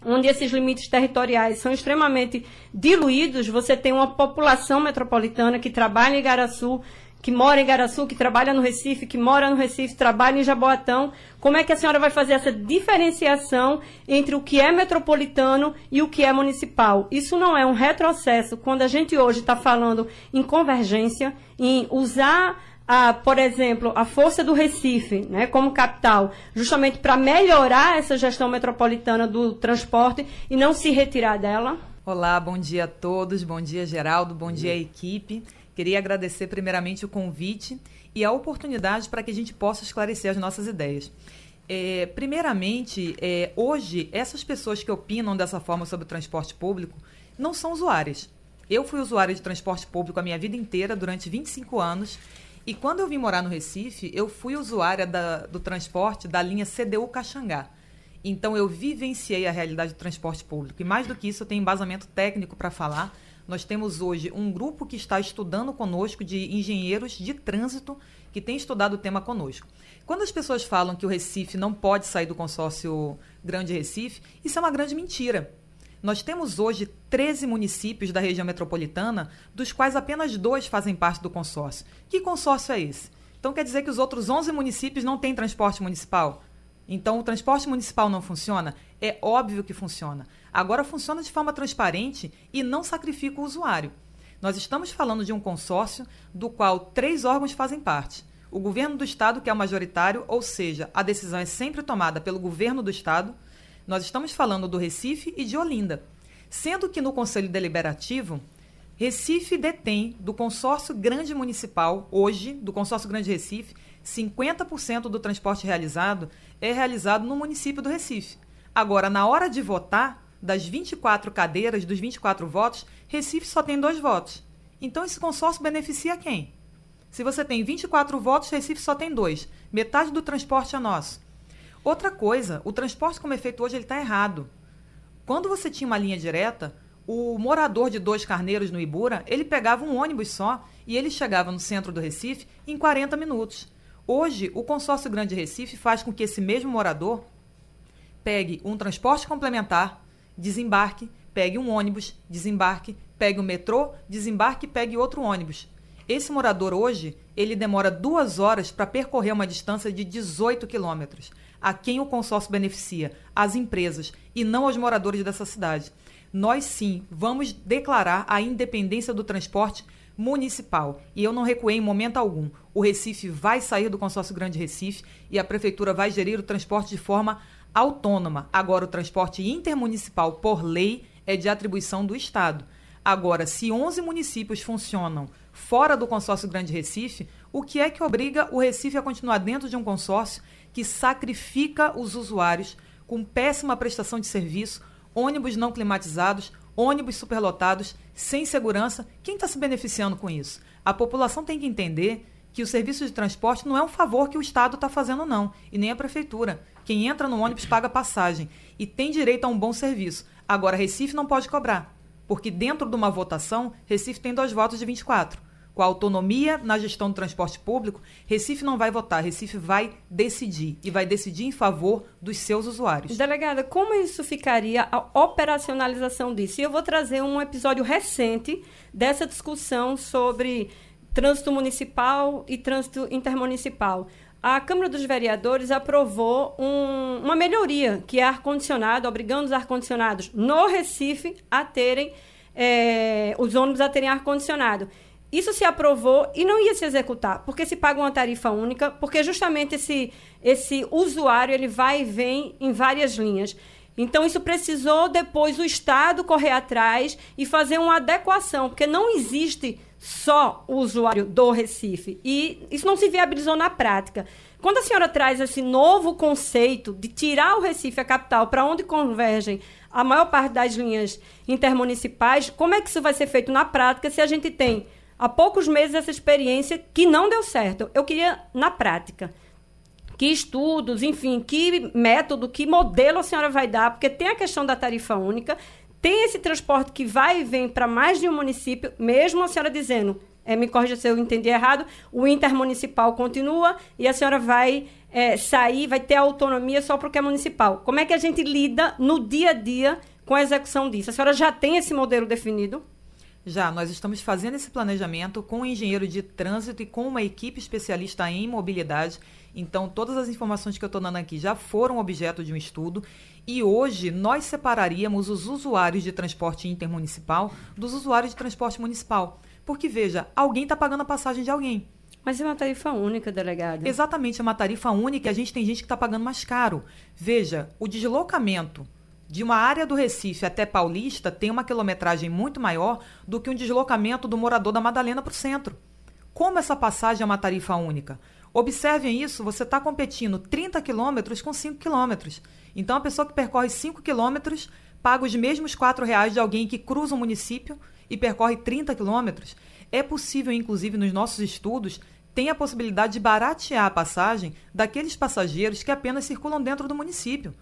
onde esses limites territoriais são extremamente diluídos, você tem uma população metropolitana que trabalha em Igaraçu, que mora em Igaraçu, que trabalha no Recife, que mora no Recife, trabalha em Jaboatão. Como é que a senhora vai fazer essa diferenciação entre o que é metropolitano e o que é municipal? Isso não é um retrocesso quando a gente hoje está falando em convergência, em usar a, por exemplo, a força do Recife, né, como capital, justamente para melhorar essa gestão metropolitana do transporte e não se retirar dela? Olá, bom dia a todos, bom dia Geraldo, bom dia equipe. Queria agradecer primeiramente o convite e a oportunidade para que a gente possa esclarecer as nossas ideias. É, primeiramente, é, hoje, essas pessoas que opinam dessa forma sobre o transporte público não são usuárias. Eu fui usuária de transporte público a minha vida inteira, durante 25 anos, e quando eu vim morar no Recife, eu fui usuária da, do transporte da linha CDU Caxangá. Então eu vivenciei a realidade do transporte público. E mais do que isso, eu tenho embasamento técnico para falar. Nós temos hoje um grupo que está estudando conosco de engenheiros de trânsito que tem estudado o tema conosco. Quando as pessoas falam que o Recife não pode sair do consórcio Grande Recife, isso é uma grande mentira. Nós temos hoje 13 municípios da região metropolitana, dos quais apenas dois fazem parte do consórcio. Que consórcio é esse? Então quer dizer que os outros 11 municípios não têm transporte municipal? Então o transporte municipal não funciona? É óbvio que funciona. Agora funciona de forma transparente e não sacrifica o usuário. Nós estamos falando de um consórcio do qual três órgãos fazem parte. O governo do estado, que é o majoritário, ou seja, a decisão é sempre tomada pelo governo do estado nós estamos falando do Recife e de Olinda. Sendo que no Conselho Deliberativo, Recife detém do consórcio grande municipal, hoje, do consórcio Grande Recife, 50% do transporte realizado é realizado no município do Recife. Agora, na hora de votar, das 24 cadeiras, dos 24 votos, Recife só tem dois votos. Então, esse consórcio beneficia quem? Se você tem 24 votos, Recife só tem dois. Metade do transporte é nosso. Outra coisa, o transporte como é feito hoje ele está errado. Quando você tinha uma linha direta, o morador de Dois Carneiros no Ibura, ele pegava um ônibus só e ele chegava no centro do Recife em 40 minutos. Hoje, o consórcio Grande Recife faz com que esse mesmo morador pegue um transporte complementar, desembarque, pegue um ônibus, desembarque, pegue o metrô, desembarque e pegue outro ônibus. Esse morador hoje, ele demora duas horas para percorrer uma distância de 18 quilômetros a quem o consórcio beneficia? As empresas e não aos moradores dessa cidade. nós sim vamos declarar a independência do transporte municipal. E eu não recuei em momento algum. O Recife vai sair do consórcio Grande Recife e a prefeitura vai gerir o transporte de forma autônoma. Agora, o transporte intermunicipal, por lei, é de atribuição do Estado. Agora, se 11 municípios funcionam fora do consórcio Grande Recife, o que é que obriga o Recife a continuar dentro de um consórcio que sacrifica os usuários com péssima prestação de serviço, ônibus não climatizados, ônibus superlotados, sem segurança? Quem está se beneficiando com isso? A população tem que entender que o serviço de transporte não é um favor que o Estado está fazendo, não, e nem a prefeitura. Quem entra no ônibus paga passagem e tem direito a um bom serviço. Agora, Recife não pode cobrar, porque dentro de uma votação, Recife tem dois votos de 24. Com a autonomia na gestão do transporte público, Recife não vai votar, Recife vai decidir e vai decidir em favor dos seus usuários. Delegada, como isso ficaria a operacionalização disso? E eu vou trazer um episódio recente dessa discussão sobre trânsito municipal e trânsito intermunicipal a Câmara dos Vereadores aprovou um, uma melhoria, que é ar-condicionado, obrigando os ar-condicionados no Recife a terem, é, os ônibus a terem ar-condicionado. Isso se aprovou e não ia se executar, porque se paga uma tarifa única, porque justamente esse, esse usuário ele vai e vem em várias linhas. Então, isso precisou depois o Estado correr atrás e fazer uma adequação, porque não existe só o usuário do Recife. E isso não se viabilizou na prática. Quando a senhora traz esse novo conceito de tirar o Recife, a capital, para onde convergem a maior parte das linhas intermunicipais, como é que isso vai ser feito na prática se a gente tem há poucos meses essa experiência que não deu certo? Eu queria, na prática, que estudos, enfim, que método, que modelo a senhora vai dar, porque tem a questão da tarifa única, tem esse transporte que vai e vem para mais de um município, mesmo a senhora dizendo, é, me corrija se eu entendi errado, o intermunicipal continua e a senhora vai é, sair, vai ter autonomia só porque é municipal. Como é que a gente lida no dia a dia com a execução disso? A senhora já tem esse modelo definido? Já, nós estamos fazendo esse planejamento com um engenheiro de trânsito e com uma equipe especialista em mobilidade então, todas as informações que eu estou dando aqui já foram objeto de um estudo. E hoje nós separaríamos os usuários de transporte intermunicipal dos usuários de transporte municipal. Porque, veja, alguém está pagando a passagem de alguém. Mas é uma tarifa única, delegado. Exatamente, é uma tarifa única e a gente tem gente que está pagando mais caro. Veja, o deslocamento de uma área do Recife até Paulista tem uma quilometragem muito maior do que um deslocamento do morador da Madalena para o centro. Como essa passagem é uma tarifa única? Observem isso, você está competindo 30 quilômetros com 5 quilômetros. Então, a pessoa que percorre 5 quilômetros paga os mesmos R$ reais de alguém que cruza o município e percorre 30 quilômetros. É possível, inclusive, nos nossos estudos, tem a possibilidade de baratear a passagem daqueles passageiros que apenas circulam dentro do município.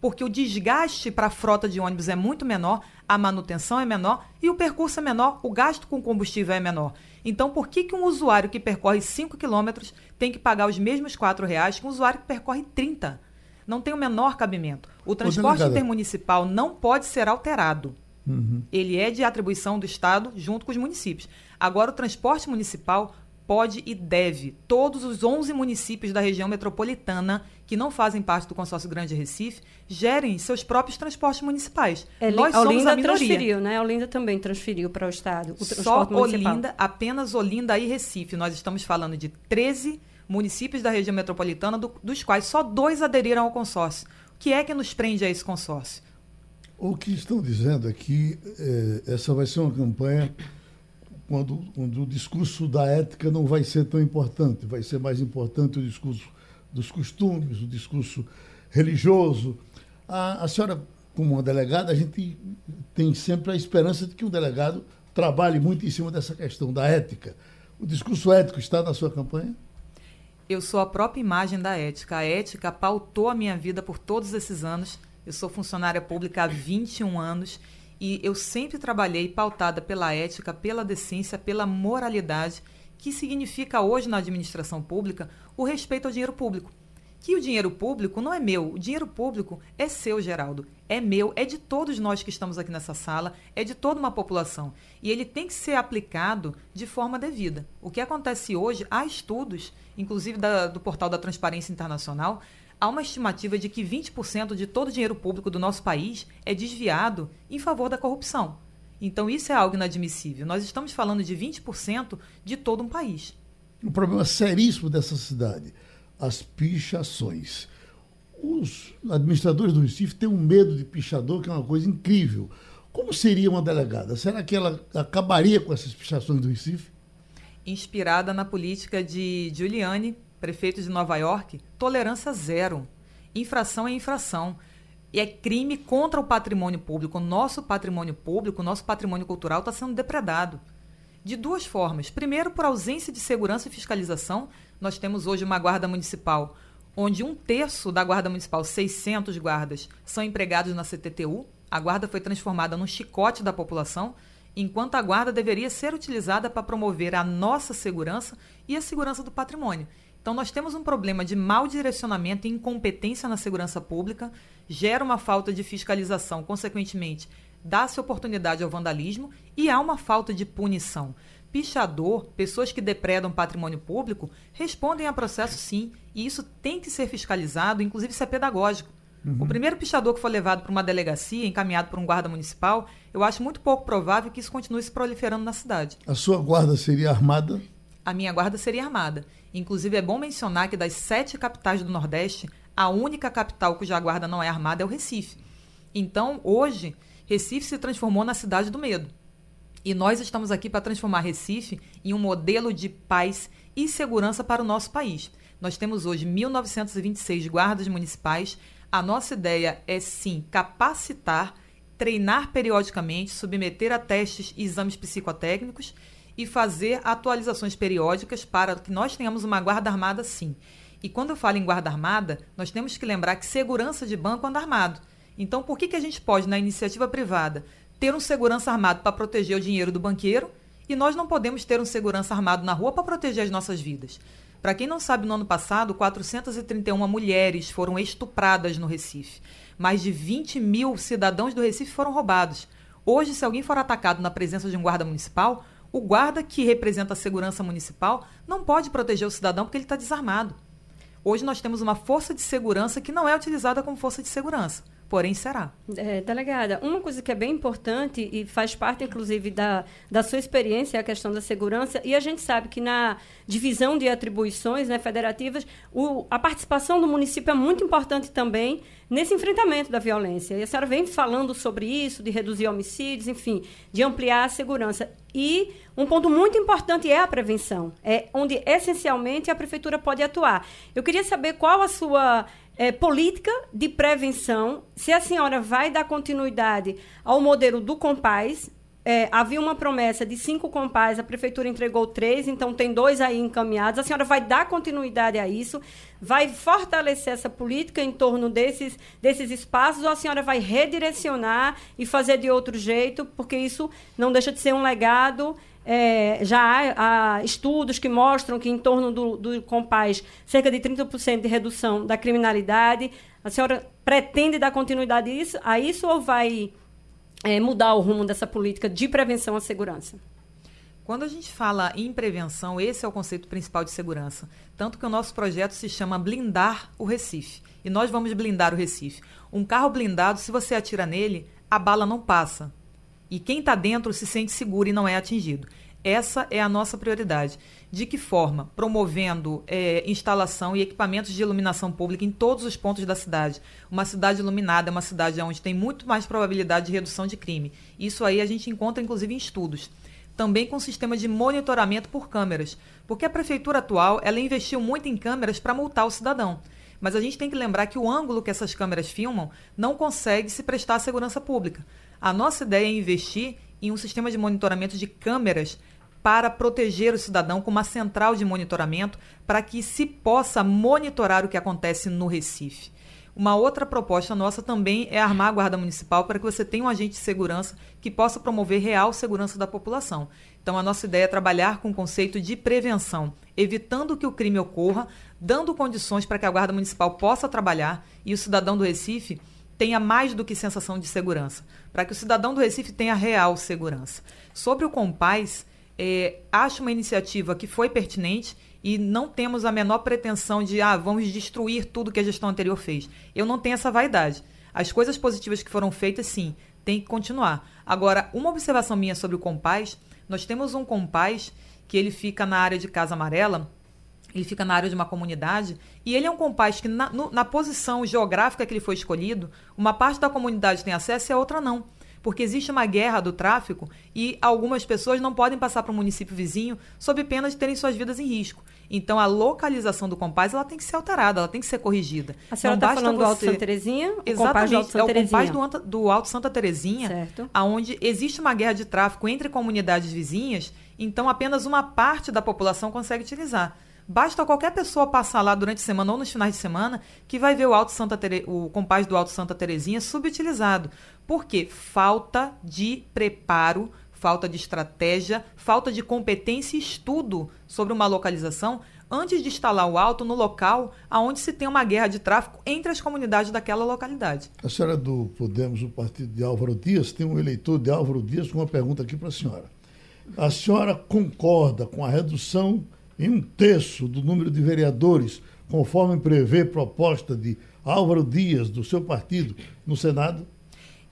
Porque o desgaste para a frota de ônibus é muito menor, a manutenção é menor e o percurso é menor, o gasto com combustível é menor. Então, por que, que um usuário que percorre 5 quilômetros tem que pagar os mesmos R$ reais que um usuário que percorre 30? Não tem o menor cabimento. O transporte intermunicipal não pode ser alterado. Uhum. Ele é de atribuição do Estado junto com os municípios. Agora, o transporte municipal pode e deve. Todos os 11 municípios da região metropolitana que não fazem parte do consórcio Grande Recife gerem seus próprios transportes municipais. É, Nós a somos Olinda a minoria. transferiu, né? A Olinda também transferiu para o estado o Só Olinda, apenas Olinda e Recife. Nós estamos falando de 13 municípios da região metropolitana, do, dos quais só dois aderiram ao consórcio. O que é que nos prende a esse consórcio? O que estão dizendo aqui, é, essa vai ser uma campanha quando, quando o discurso da ética não vai ser tão importante, vai ser mais importante o discurso dos costumes, o discurso religioso. A, a senhora, como uma delegada, a gente tem sempre a esperança de que um delegado trabalhe muito em cima dessa questão da ética. O discurso ético está na sua campanha? Eu sou a própria imagem da ética. A ética pautou a minha vida por todos esses anos. Eu sou funcionária pública há 21 anos e eu sempre trabalhei pautada pela ética, pela decência, pela moralidade, que significa hoje na administração pública o respeito ao dinheiro público. Que o dinheiro público não é meu, o dinheiro público é seu, Geraldo. É meu, é de todos nós que estamos aqui nessa sala, é de toda uma população. E ele tem que ser aplicado de forma devida. O que acontece hoje, há estudos, inclusive da, do portal da Transparência Internacional, há uma estimativa de que 20% de todo o dinheiro público do nosso país é desviado em favor da corrupção. Então, isso é algo inadmissível. Nós estamos falando de 20% de todo um país. Um problema seríssimo dessa cidade: as pichações. Os administradores do Recife têm um medo de pichador, que é uma coisa incrível. Como seria uma delegada? Será que ela acabaria com essas pichações do Recife? Inspirada na política de Giuliani, prefeito de Nova York, tolerância zero. Infração é infração. E é crime contra o patrimônio público. O nosso patrimônio público, o nosso patrimônio cultural está sendo depredado. De duas formas. Primeiro, por ausência de segurança e fiscalização. Nós temos hoje uma guarda municipal, onde um terço da guarda municipal, 600 guardas, são empregados na CTTU. A guarda foi transformada num chicote da população, enquanto a guarda deveria ser utilizada para promover a nossa segurança e a segurança do patrimônio. Então, nós temos um problema de mau direcionamento e incompetência na segurança pública, gera uma falta de fiscalização, consequentemente, dá-se oportunidade ao vandalismo e há uma falta de punição. Pichador, pessoas que depredam patrimônio público, respondem a processo sim, e isso tem que ser fiscalizado, inclusive isso é pedagógico. Uhum. O primeiro pichador que foi levado para uma delegacia, encaminhado por um guarda municipal, eu acho muito pouco provável que isso continue se proliferando na cidade. A sua guarda seria armada? A minha guarda seria armada. Inclusive, é bom mencionar que das sete capitais do Nordeste, a única capital cuja guarda não é armada é o Recife. Então, hoje, Recife se transformou na cidade do medo. E nós estamos aqui para transformar Recife em um modelo de paz e segurança para o nosso país. Nós temos hoje 1.926 guardas municipais. A nossa ideia é, sim, capacitar, treinar periodicamente, submeter a testes e exames psicotécnicos e fazer atualizações periódicas para que nós tenhamos uma guarda armada sim. E quando eu falo em guarda armada, nós temos que lembrar que segurança de banco anda armado. Então, por que, que a gente pode, na iniciativa privada, ter um segurança armado para proteger o dinheiro do banqueiro e nós não podemos ter um segurança armado na rua para proteger as nossas vidas? Para quem não sabe, no ano passado, 431 mulheres foram estupradas no Recife. Mais de 20 mil cidadãos do Recife foram roubados. Hoje, se alguém for atacado na presença de um guarda municipal, o guarda que representa a segurança municipal não pode proteger o cidadão porque ele está desarmado. Hoje nós temos uma força de segurança que não é utilizada como força de segurança porém será. É, delegada, uma coisa que é bem importante e faz parte, inclusive, da, da sua experiência é a questão da segurança, e a gente sabe que na divisão de atribuições né, federativas, o, a participação do município é muito importante também nesse enfrentamento da violência. E a senhora vem falando sobre isso, de reduzir homicídios, enfim, de ampliar a segurança. E um ponto muito importante é a prevenção, é onde essencialmente a prefeitura pode atuar. Eu queria saber qual a sua é, política de prevenção, se a senhora vai dar continuidade ao modelo do Compaz, é, havia uma promessa de cinco compás, a prefeitura entregou três, então tem dois aí encaminhados. A senhora vai dar continuidade a isso? Vai fortalecer essa política em torno desses, desses espaços ou a senhora vai redirecionar e fazer de outro jeito? Porque isso não deixa de ser um legado é, já há, há, estudos que mostram que em torno do, do Compaz, cerca de 30% de redução da criminalidade. A senhora pretende dar continuidade a isso, ou vai é, mudar o rumo dessa política de prevenção à segurança? Quando a gente fala em prevenção, esse é o conceito principal de segurança. Tanto que o nosso projeto se chama Blindar o Recife. E nós vamos blindar o Recife. Um carro blindado, se você atira nele, a bala não passa. E quem está dentro se sente seguro e não é atingido. Essa é a nossa prioridade. De que forma? Promovendo é, instalação e equipamentos de iluminação pública em todos os pontos da cidade. Uma cidade iluminada é uma cidade onde tem muito mais probabilidade de redução de crime. Isso aí a gente encontra, inclusive, em estudos. Também com sistema de monitoramento por câmeras. Porque a prefeitura atual ela investiu muito em câmeras para multar o cidadão. Mas a gente tem que lembrar que o ângulo que essas câmeras filmam não consegue se prestar à segurança pública. A nossa ideia é investir em um sistema de monitoramento de câmeras para proteger o cidadão com uma central de monitoramento para que se possa monitorar o que acontece no Recife. Uma outra proposta nossa também é armar a Guarda Municipal para que você tenha um agente de segurança que possa promover real segurança da população. Então, a nossa ideia é trabalhar com o conceito de prevenção, evitando que o crime ocorra, dando condições para que a Guarda Municipal possa trabalhar e o cidadão do Recife tenha mais do que sensação de segurança, para que o cidadão do Recife tenha real segurança. Sobre o Compaz, é, acho uma iniciativa que foi pertinente e não temos a menor pretensão de, ah, vamos destruir tudo que a gestão anterior fez. Eu não tenho essa vaidade. As coisas positivas que foram feitas, sim, tem que continuar. Agora, uma observação minha sobre o Compaz, nós temos um Compaz que ele fica na área de Casa Amarela, ele fica na área de uma comunidade, e ele é um compás que, na, no, na posição geográfica que ele foi escolhido, uma parte da comunidade tem acesso e a outra não porque existe uma guerra do tráfico e algumas pessoas não podem passar para o município vizinho sob pena de terem suas vidas em risco. Então a localização do Compaz ela tem que ser alterada, ela tem que ser corrigida. A senhora está falando você... do Alto Santa Terezinha? Exatamente, Alto Santa é o do, do Alto Santa Terezinha, certo. onde existe uma guerra de tráfico entre comunidades vizinhas, então apenas uma parte da população consegue utilizar. Basta qualquer pessoa passar lá durante a semana ou nos finais de semana que vai ver o Alto Santa Tere... o compás do Alto Santa Terezinha subutilizado. Por quê? Falta de preparo, falta de estratégia, falta de competência e estudo sobre uma localização antes de instalar o alto no local aonde se tem uma guerra de tráfico entre as comunidades daquela localidade. A senhora do Podemos, o partido de Álvaro Dias, tem um eleitor de Álvaro Dias com uma pergunta aqui para a senhora. A senhora concorda com a redução em um terço do número de vereadores, conforme prevê proposta de Álvaro Dias, do seu partido, no Senado?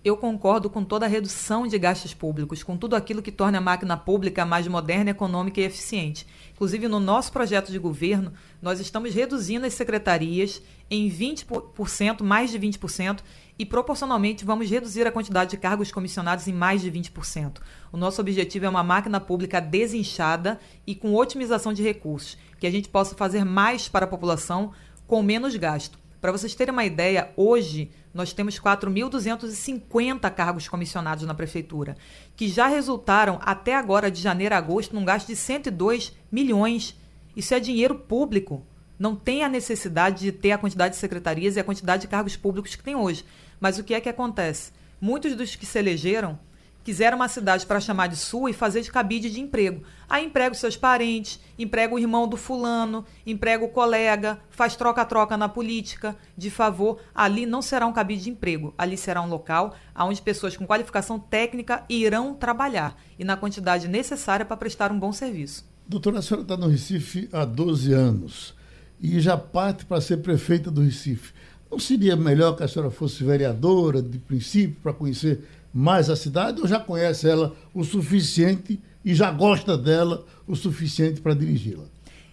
Eu concordo com toda a redução de gastos públicos, com tudo aquilo que torna a máquina pública mais moderna, econômica e eficiente. Inclusive, no nosso projeto de governo, nós estamos reduzindo as secretarias em 20%, mais de 20%, e proporcionalmente vamos reduzir a quantidade de cargos comissionados em mais de 20%. O nosso objetivo é uma máquina pública desinchada e com otimização de recursos, que a gente possa fazer mais para a população com menos gasto. Para vocês terem uma ideia, hoje nós temos 4.250 cargos comissionados na prefeitura, que já resultaram até agora de janeiro a agosto num gasto de 102 milhões. Isso é dinheiro público. Não tem a necessidade de ter a quantidade de secretarias e a quantidade de cargos públicos que tem hoje. Mas o que é que acontece? Muitos dos que se elegeram quiseram uma cidade para chamar de sua e fazer de cabide de emprego. Aí emprega os seus parentes, emprega o irmão do fulano, emprega o colega, faz troca-troca na política, de favor. Ali não será um cabide de emprego, ali será um local onde pessoas com qualificação técnica irão trabalhar e na quantidade necessária para prestar um bom serviço. Doutora, a senhora está no Recife há 12 anos e já parte para ser prefeita do Recife. Não seria melhor que a senhora fosse vereadora de princípio para conhecer mais a cidade ou já conhece ela o suficiente e já gosta dela o suficiente para dirigi-la?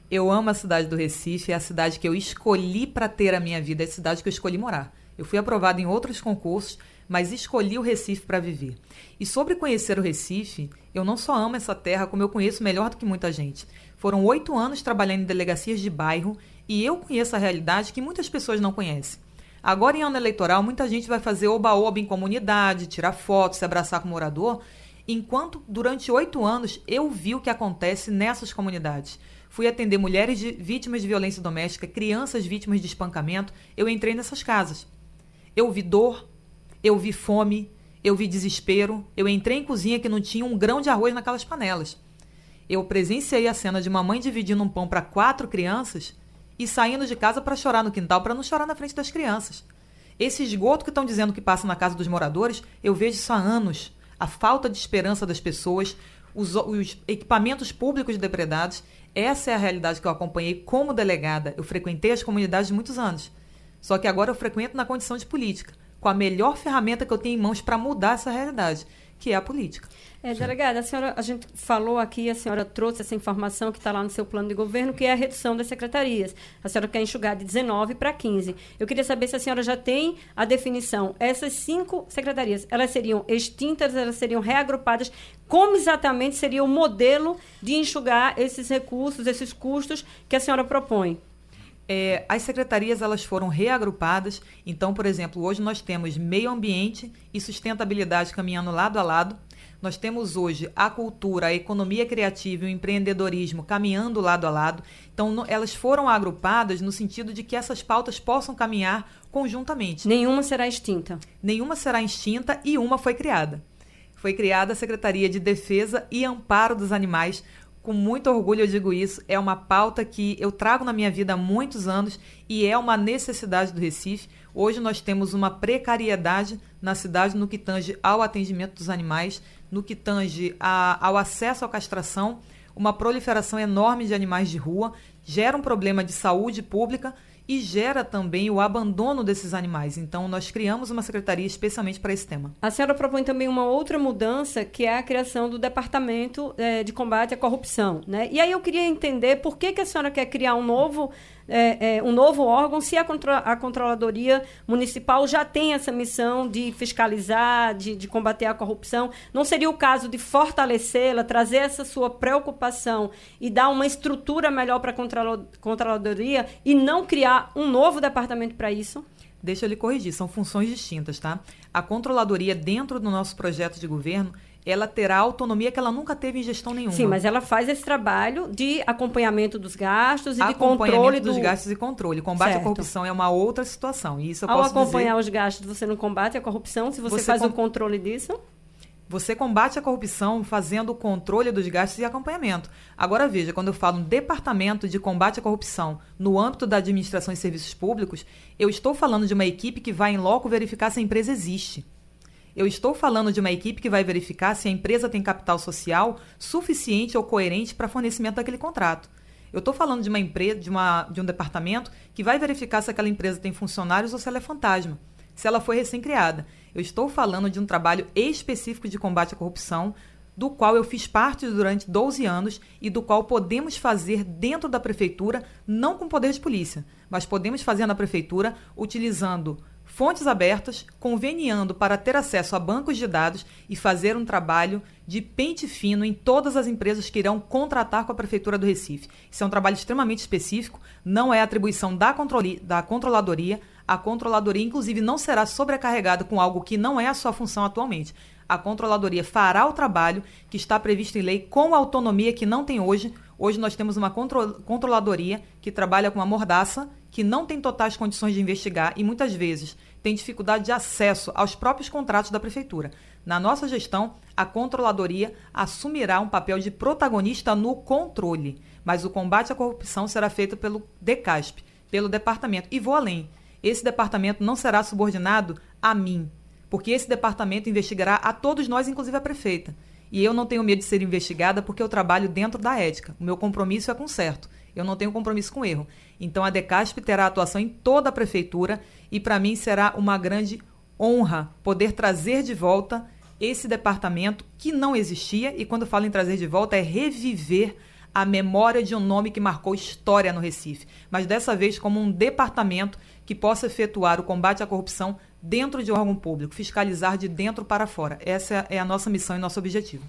Eu amo a cidade do Recife, é a cidade que eu escolhi para ter a minha vida, é a cidade que eu escolhi morar. Eu fui aprovada em outros concursos, mas escolhi o Recife para viver. E sobre conhecer o Recife, eu não só amo essa terra, como eu conheço melhor do que muita gente. Foram oito anos trabalhando em delegacias de bairro e eu conheço a realidade que muitas pessoas não conhecem. Agora, em ano eleitoral, muita gente vai fazer oba-oba em comunidade, tirar fotos, se abraçar com o morador, enquanto durante oito anos eu vi o que acontece nessas comunidades. Fui atender mulheres de, vítimas de violência doméstica, crianças vítimas de espancamento. Eu entrei nessas casas. Eu vi dor, eu vi fome, eu vi desespero. Eu entrei em cozinha que não tinha um grão de arroz naquelas panelas. Eu presenciei a cena de uma mãe dividindo um pão para quatro crianças e saindo de casa para chorar no quintal, para não chorar na frente das crianças. Esse esgoto que estão dizendo que passa na casa dos moradores, eu vejo isso há anos. A falta de esperança das pessoas, os, os equipamentos públicos depredados. Essa é a realidade que eu acompanhei como delegada. Eu frequentei as comunidades muitos anos. Só que agora eu frequento na condição de política, com a melhor ferramenta que eu tenho em mãos para mudar essa realidade, que é a política. É, delegada, a senhora, a gente falou aqui, a senhora trouxe essa informação que está lá no seu plano de governo, que é a redução das secretarias. A senhora quer enxugar de 19 para 15. Eu queria saber se a senhora já tem a definição. Essas cinco secretarias, elas seriam extintas, elas seriam reagrupadas? Como exatamente seria o modelo de enxugar esses recursos, esses custos que a senhora propõe? É, as secretarias elas foram reagrupadas. Então, por exemplo, hoje nós temos meio ambiente e sustentabilidade caminhando lado a lado. Nós temos hoje a cultura, a economia criativa e o empreendedorismo caminhando lado a lado. Então, elas foram agrupadas no sentido de que essas pautas possam caminhar conjuntamente. Nenhuma será extinta. Nenhuma será extinta e uma foi criada. Foi criada a Secretaria de Defesa e Amparo dos Animais. Com muito orgulho eu digo isso, é uma pauta que eu trago na minha vida há muitos anos e é uma necessidade do Recife. Hoje nós temos uma precariedade na cidade no que tange ao atendimento dos animais no que tange a, ao acesso à castração, uma proliferação enorme de animais de rua gera um problema de saúde pública e gera também o abandono desses animais. Então, nós criamos uma secretaria especialmente para esse tema. A senhora propõe também uma outra mudança, que é a criação do Departamento é, de Combate à Corrupção. Né? E aí eu queria entender por que, que a senhora quer criar um novo é, é, um novo órgão se a, contro a Controladoria Municipal já tem essa missão de fiscalizar, de, de combater a corrupção. Não seria o caso de fortalecê-la, trazer essa sua preocupação e dar uma estrutura melhor para a Controladoria e não criar um novo departamento para isso? Deixa eu lhe corrigir, são funções distintas, tá? A controladoria, dentro do nosso projeto de governo, ela terá autonomia que ela nunca teve em gestão nenhuma. Sim, mas ela faz esse trabalho de acompanhamento dos gastos e de controle dos gastos e controle. Combate certo. à corrupção é uma outra situação. E isso eu Ao posso acompanhar dizer... os gastos, você não combate a corrupção se você, você faz com... o controle disso? Você combate a corrupção fazendo o controle dos gastos e acompanhamento. Agora veja, quando eu falo um departamento de combate à corrupção no âmbito da administração e serviços públicos, eu estou falando de uma equipe que vai em loco verificar se a empresa existe. Eu estou falando de uma equipe que vai verificar se a empresa tem capital social suficiente ou coerente para fornecimento daquele contrato. Eu estou falando de uma empresa, de, uma, de um departamento que vai verificar se aquela empresa tem funcionários ou se ela é fantasma, se ela foi recém-criada. Eu estou falando de um trabalho específico de combate à corrupção, do qual eu fiz parte durante 12 anos e do qual podemos fazer dentro da prefeitura, não com poder de polícia, mas podemos fazer na prefeitura utilizando fontes abertas, conveniando para ter acesso a bancos de dados e fazer um trabalho de pente fino em todas as empresas que irão contratar com a Prefeitura do Recife. Isso é um trabalho extremamente específico, não é atribuição da, da controladoria. A controladoria, inclusive, não será sobrecarregada com algo que não é a sua função atualmente. A controladoria fará o trabalho que está previsto em lei com a autonomia que não tem hoje. Hoje nós temos uma controladoria que trabalha com uma mordaça que não tem totais condições de investigar e muitas vezes tem dificuldade de acesso aos próprios contratos da prefeitura. Na nossa gestão, a controladoria assumirá um papel de protagonista no controle, mas o combate à corrupção será feito pelo DECASP, pelo departamento. E vou além. Esse departamento não será subordinado a mim, porque esse departamento investigará a todos nós, inclusive a prefeita. E eu não tenho medo de ser investigada porque eu trabalho dentro da ética. O meu compromisso é com certo. Eu não tenho compromisso com erro. Então a Decasp terá atuação em toda a prefeitura e para mim será uma grande honra poder trazer de volta esse departamento que não existia e quando falo em trazer de volta é reviver a memória de um nome que marcou história no Recife, mas dessa vez como um departamento que possa efetuar o combate à corrupção dentro de um órgão público, fiscalizar de dentro para fora. Essa é a nossa missão e nosso objetivo.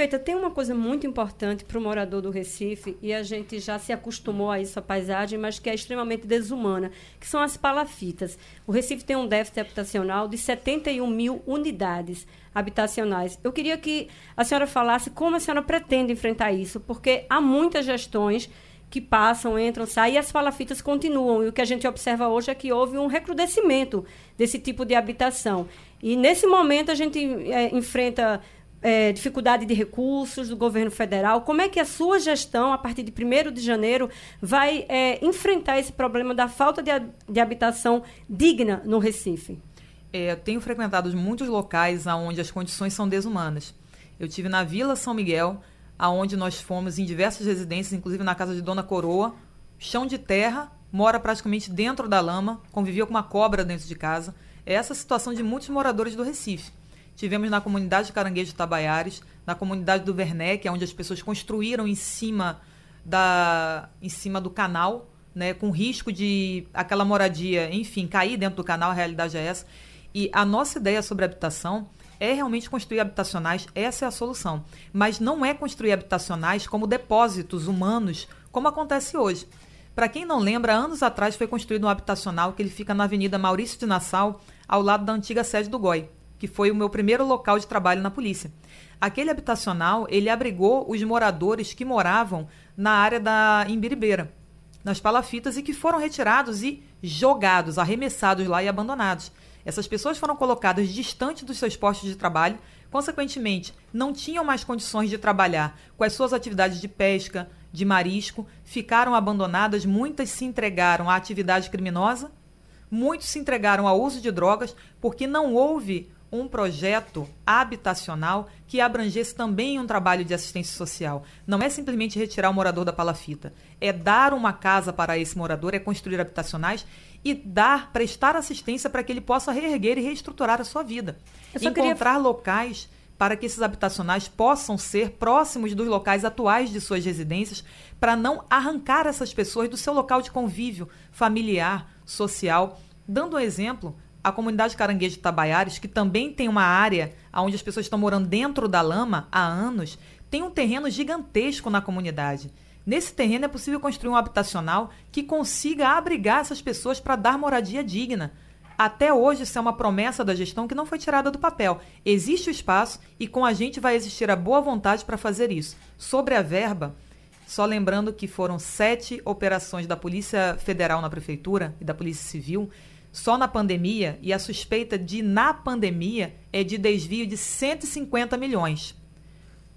Perfeita. Tem uma coisa muito importante para o morador do Recife, e a gente já se acostumou a isso, a paisagem, mas que é extremamente desumana, que são as palafitas. O Recife tem um déficit habitacional de 71 mil unidades habitacionais. Eu queria que a senhora falasse como a senhora pretende enfrentar isso, porque há muitas gestões que passam, entram, saem, e as palafitas continuam. E o que a gente observa hoje é que houve um recrudescimento desse tipo de habitação. E nesse momento a gente é, enfrenta é, dificuldade de recursos do governo federal. Como é que a sua gestão, a partir de 1 de janeiro, vai é, enfrentar esse problema da falta de, de habitação digna no Recife? É, tenho frequentado muitos locais onde as condições são desumanas. Eu tive na Vila São Miguel, aonde nós fomos em diversas residências, inclusive na casa de Dona Coroa, chão de terra, mora praticamente dentro da lama, convivia com uma cobra dentro de casa. É essa a situação de muitos moradores do Recife. Tivemos na comunidade de Caranguejo Tabaiares, na comunidade do Werneck, onde as pessoas construíram em cima, da, em cima do canal, né, com risco de aquela moradia, enfim, cair dentro do canal, a realidade é essa. E a nossa ideia sobre habitação é realmente construir habitacionais, essa é a solução. Mas não é construir habitacionais como depósitos humanos, como acontece hoje. Para quem não lembra, anos atrás foi construído um habitacional que ele fica na Avenida Maurício de Nassau, ao lado da antiga sede do GOI que foi o meu primeiro local de trabalho na polícia. Aquele habitacional, ele abrigou os moradores que moravam na área da Imbiribeira, nas palafitas, e que foram retirados e jogados, arremessados lá e abandonados. Essas pessoas foram colocadas distante dos seus postos de trabalho, consequentemente, não tinham mais condições de trabalhar com as suas atividades de pesca, de marisco, ficaram abandonadas, muitas se entregaram à atividade criminosa, muitos se entregaram ao uso de drogas, porque não houve um projeto habitacional que abrangesse também um trabalho de assistência social. Não é simplesmente retirar o morador da palafita, é dar uma casa para esse morador, é construir habitacionais e dar, prestar assistência para que ele possa reerguer e reestruturar a sua vida. Encontrar queria... locais para que esses habitacionais possam ser próximos dos locais atuais de suas residências, para não arrancar essas pessoas do seu local de convívio familiar, social. Dando um exemplo, a comunidade Caranguejo Tabaiares, que também tem uma área onde as pessoas estão morando dentro da lama há anos, tem um terreno gigantesco na comunidade. Nesse terreno é possível construir um habitacional que consiga abrigar essas pessoas para dar moradia digna. Até hoje, isso é uma promessa da gestão que não foi tirada do papel. Existe o espaço e com a gente vai existir a boa vontade para fazer isso. Sobre a verba, só lembrando que foram sete operações da Polícia Federal na Prefeitura e da Polícia Civil só na pandemia, e a suspeita de, na pandemia, é de desvio de 150 milhões.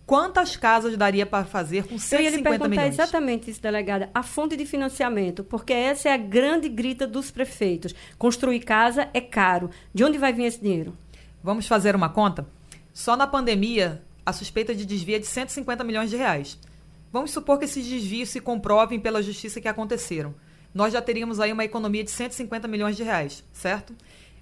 Quantas casas daria para fazer com 150 milhões? Eu ia lhe perguntar milhões? exatamente isso, delegada. A fonte de financiamento, porque essa é a grande grita dos prefeitos. Construir casa é caro. De onde vai vir esse dinheiro? Vamos fazer uma conta? Só na pandemia, a suspeita de desvio é de 150 milhões de reais. Vamos supor que esses desvios se comprovem pela justiça que aconteceram. Nós já teríamos aí uma economia de 150 milhões de reais, certo?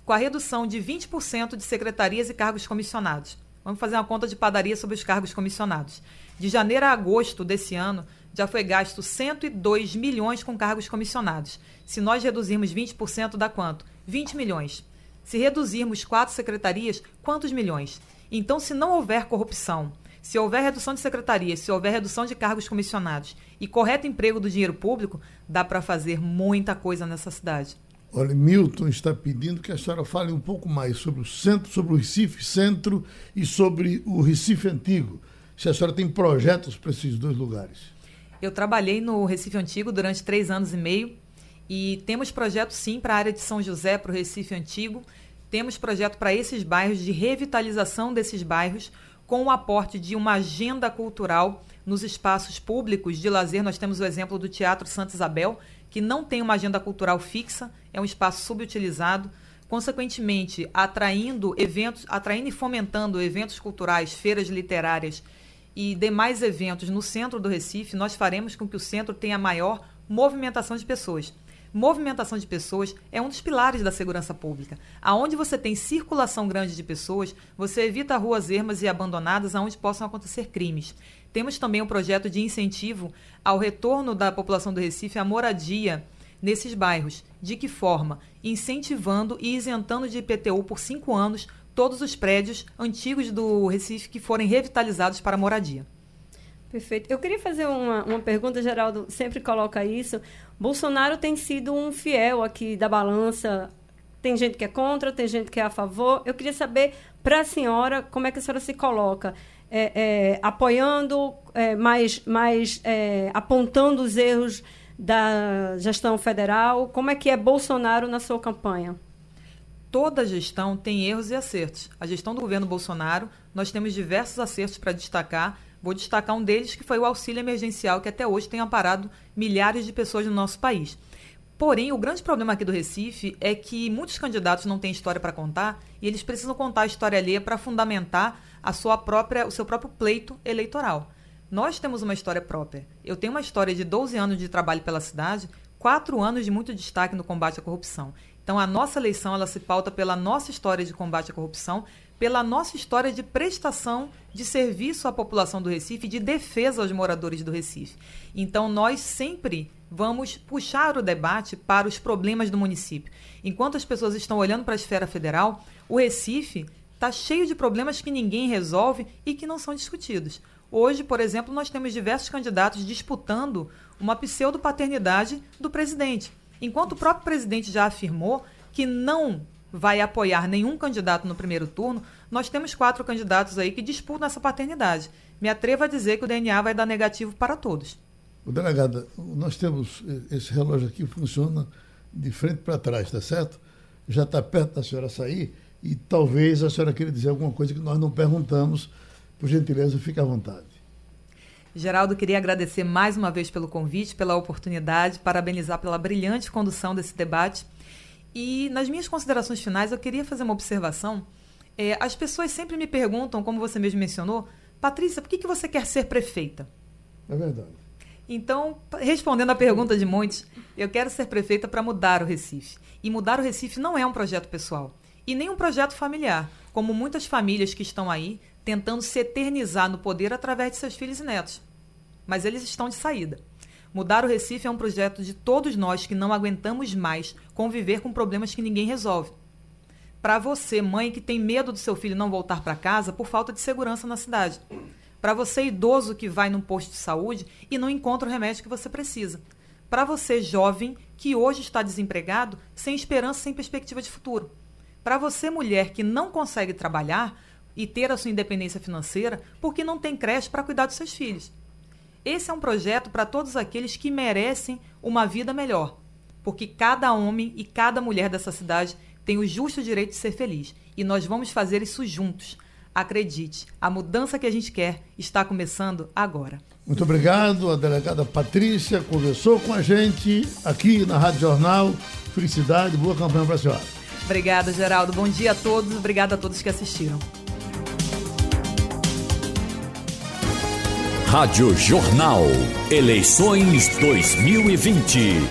Com a redução de 20% de secretarias e cargos comissionados Vamos fazer uma conta de padaria sobre os cargos comissionados. De janeiro a agosto desse ano, já foi gasto 102 milhões com cargos comissionados. Se nós reduzirmos 20%, dá quanto? 20 milhões. Se reduzirmos quatro secretarias, quantos milhões? Então, se não houver corrupção, se houver redução de secretarias, se houver redução de cargos comissionados e correto emprego do dinheiro público, dá para fazer muita coisa nessa cidade. Olha, Milton está pedindo que a senhora fale um pouco mais sobre o centro, sobre o Recife Centro e sobre o Recife Antigo. Se a senhora tem projetos para esses dois lugares. Eu trabalhei no Recife Antigo durante três anos e meio e temos projetos sim para a área de São José, para o Recife Antigo. Temos projeto para esses bairros de revitalização desses bairros com o aporte de uma agenda cultural nos espaços públicos de lazer. Nós temos o exemplo do Teatro Santa Isabel, que não tem uma agenda cultural fixa, é um espaço subutilizado, consequentemente atraindo eventos, atraindo e fomentando eventos culturais, feiras literárias e demais eventos no centro do Recife, nós faremos com que o centro tenha maior movimentação de pessoas. Movimentação de pessoas é um dos pilares da segurança pública. Aonde você tem circulação grande de pessoas, você evita ruas ermas e abandonadas aonde possam acontecer crimes. Temos também um projeto de incentivo ao retorno da população do Recife à moradia nesses bairros. De que forma? Incentivando e isentando de IPTU por cinco anos todos os prédios antigos do Recife que forem revitalizados para moradia. Perfeito. Eu queria fazer uma, uma pergunta, Geraldo sempre coloca isso. Bolsonaro tem sido um fiel aqui da balança. Tem gente que é contra, tem gente que é a favor. Eu queria saber, para a senhora, como é que a senhora se coloca é, é, apoiando, é, mais, mais é, apontando os erros da gestão federal? Como é que é Bolsonaro na sua campanha? Toda gestão tem erros e acertos. A gestão do governo Bolsonaro, nós temos diversos acertos para destacar. Vou destacar um deles, que foi o auxílio emergencial, que até hoje tem amparado milhares de pessoas no nosso país. Porém, o grande problema aqui do Recife é que muitos candidatos não têm história para contar e eles precisam contar a história alheia para fundamentar a sua própria, o seu próprio pleito eleitoral. Nós temos uma história própria. Eu tenho uma história de 12 anos de trabalho pela cidade, quatro anos de muito destaque no combate à corrupção. Então, a nossa eleição ela se pauta pela nossa história de combate à corrupção, pela nossa história de prestação de serviço à população do Recife, de defesa aos moradores do Recife. Então, nós sempre vamos puxar o debate para os problemas do município. Enquanto as pessoas estão olhando para a esfera federal, o Recife está cheio de problemas que ninguém resolve e que não são discutidos. Hoje, por exemplo, nós temos diversos candidatos disputando uma pseudo-paternidade do presidente. Enquanto o próprio presidente já afirmou que não vai apoiar nenhum candidato no primeiro turno, nós temos quatro candidatos aí que disputam essa paternidade. Me atrevo a dizer que o DNA vai dar negativo para todos. O delegado, nós temos esse relógio aqui funciona de frente para trás, tá certo? Já está perto da senhora sair e talvez a senhora queira dizer alguma coisa que nós não perguntamos. Por gentileza, fique à vontade. Geraldo, queria agradecer mais uma vez pelo convite, pela oportunidade, parabenizar pela brilhante condução desse debate. E nas minhas considerações finais, eu queria fazer uma observação É, as pessoas sempre me perguntam, como você mesmo mencionou, Patrícia, por que, que você quer ser prefeita? É verdade. Então, respondendo à pergunta de muitos, eu quero ser prefeita para mudar o Recife. E mudar o Recife não é um projeto pessoal e nem um projeto familiar, como muitas famílias que estão aí tentando se eternizar no poder através de seus filhos e netos. Mas eles estão de saída. Mudar o Recife é um projeto de todos nós que não aguentamos mais conviver com problemas que ninguém resolve. Para você, mãe que tem medo do seu filho não voltar para casa por falta de segurança na cidade. Para você, idoso que vai num posto de saúde e não encontra o remédio que você precisa. Para você, jovem que hoje está desempregado, sem esperança, sem perspectiva de futuro. Para você, mulher que não consegue trabalhar e ter a sua independência financeira porque não tem creche para cuidar dos seus filhos. Esse é um projeto para todos aqueles que merecem uma vida melhor, porque cada homem e cada mulher dessa cidade tem o justo direito de ser feliz e nós vamos fazer isso juntos. Acredite, a mudança que a gente quer está começando agora. Muito obrigado. A delegada Patrícia conversou com a gente aqui na Rádio Jornal. Felicidade, boa campanha para a senhora. Obrigada, Geraldo. Bom dia a todos. Obrigada a todos que assistiram. Rádio Jornal. Eleições 2020.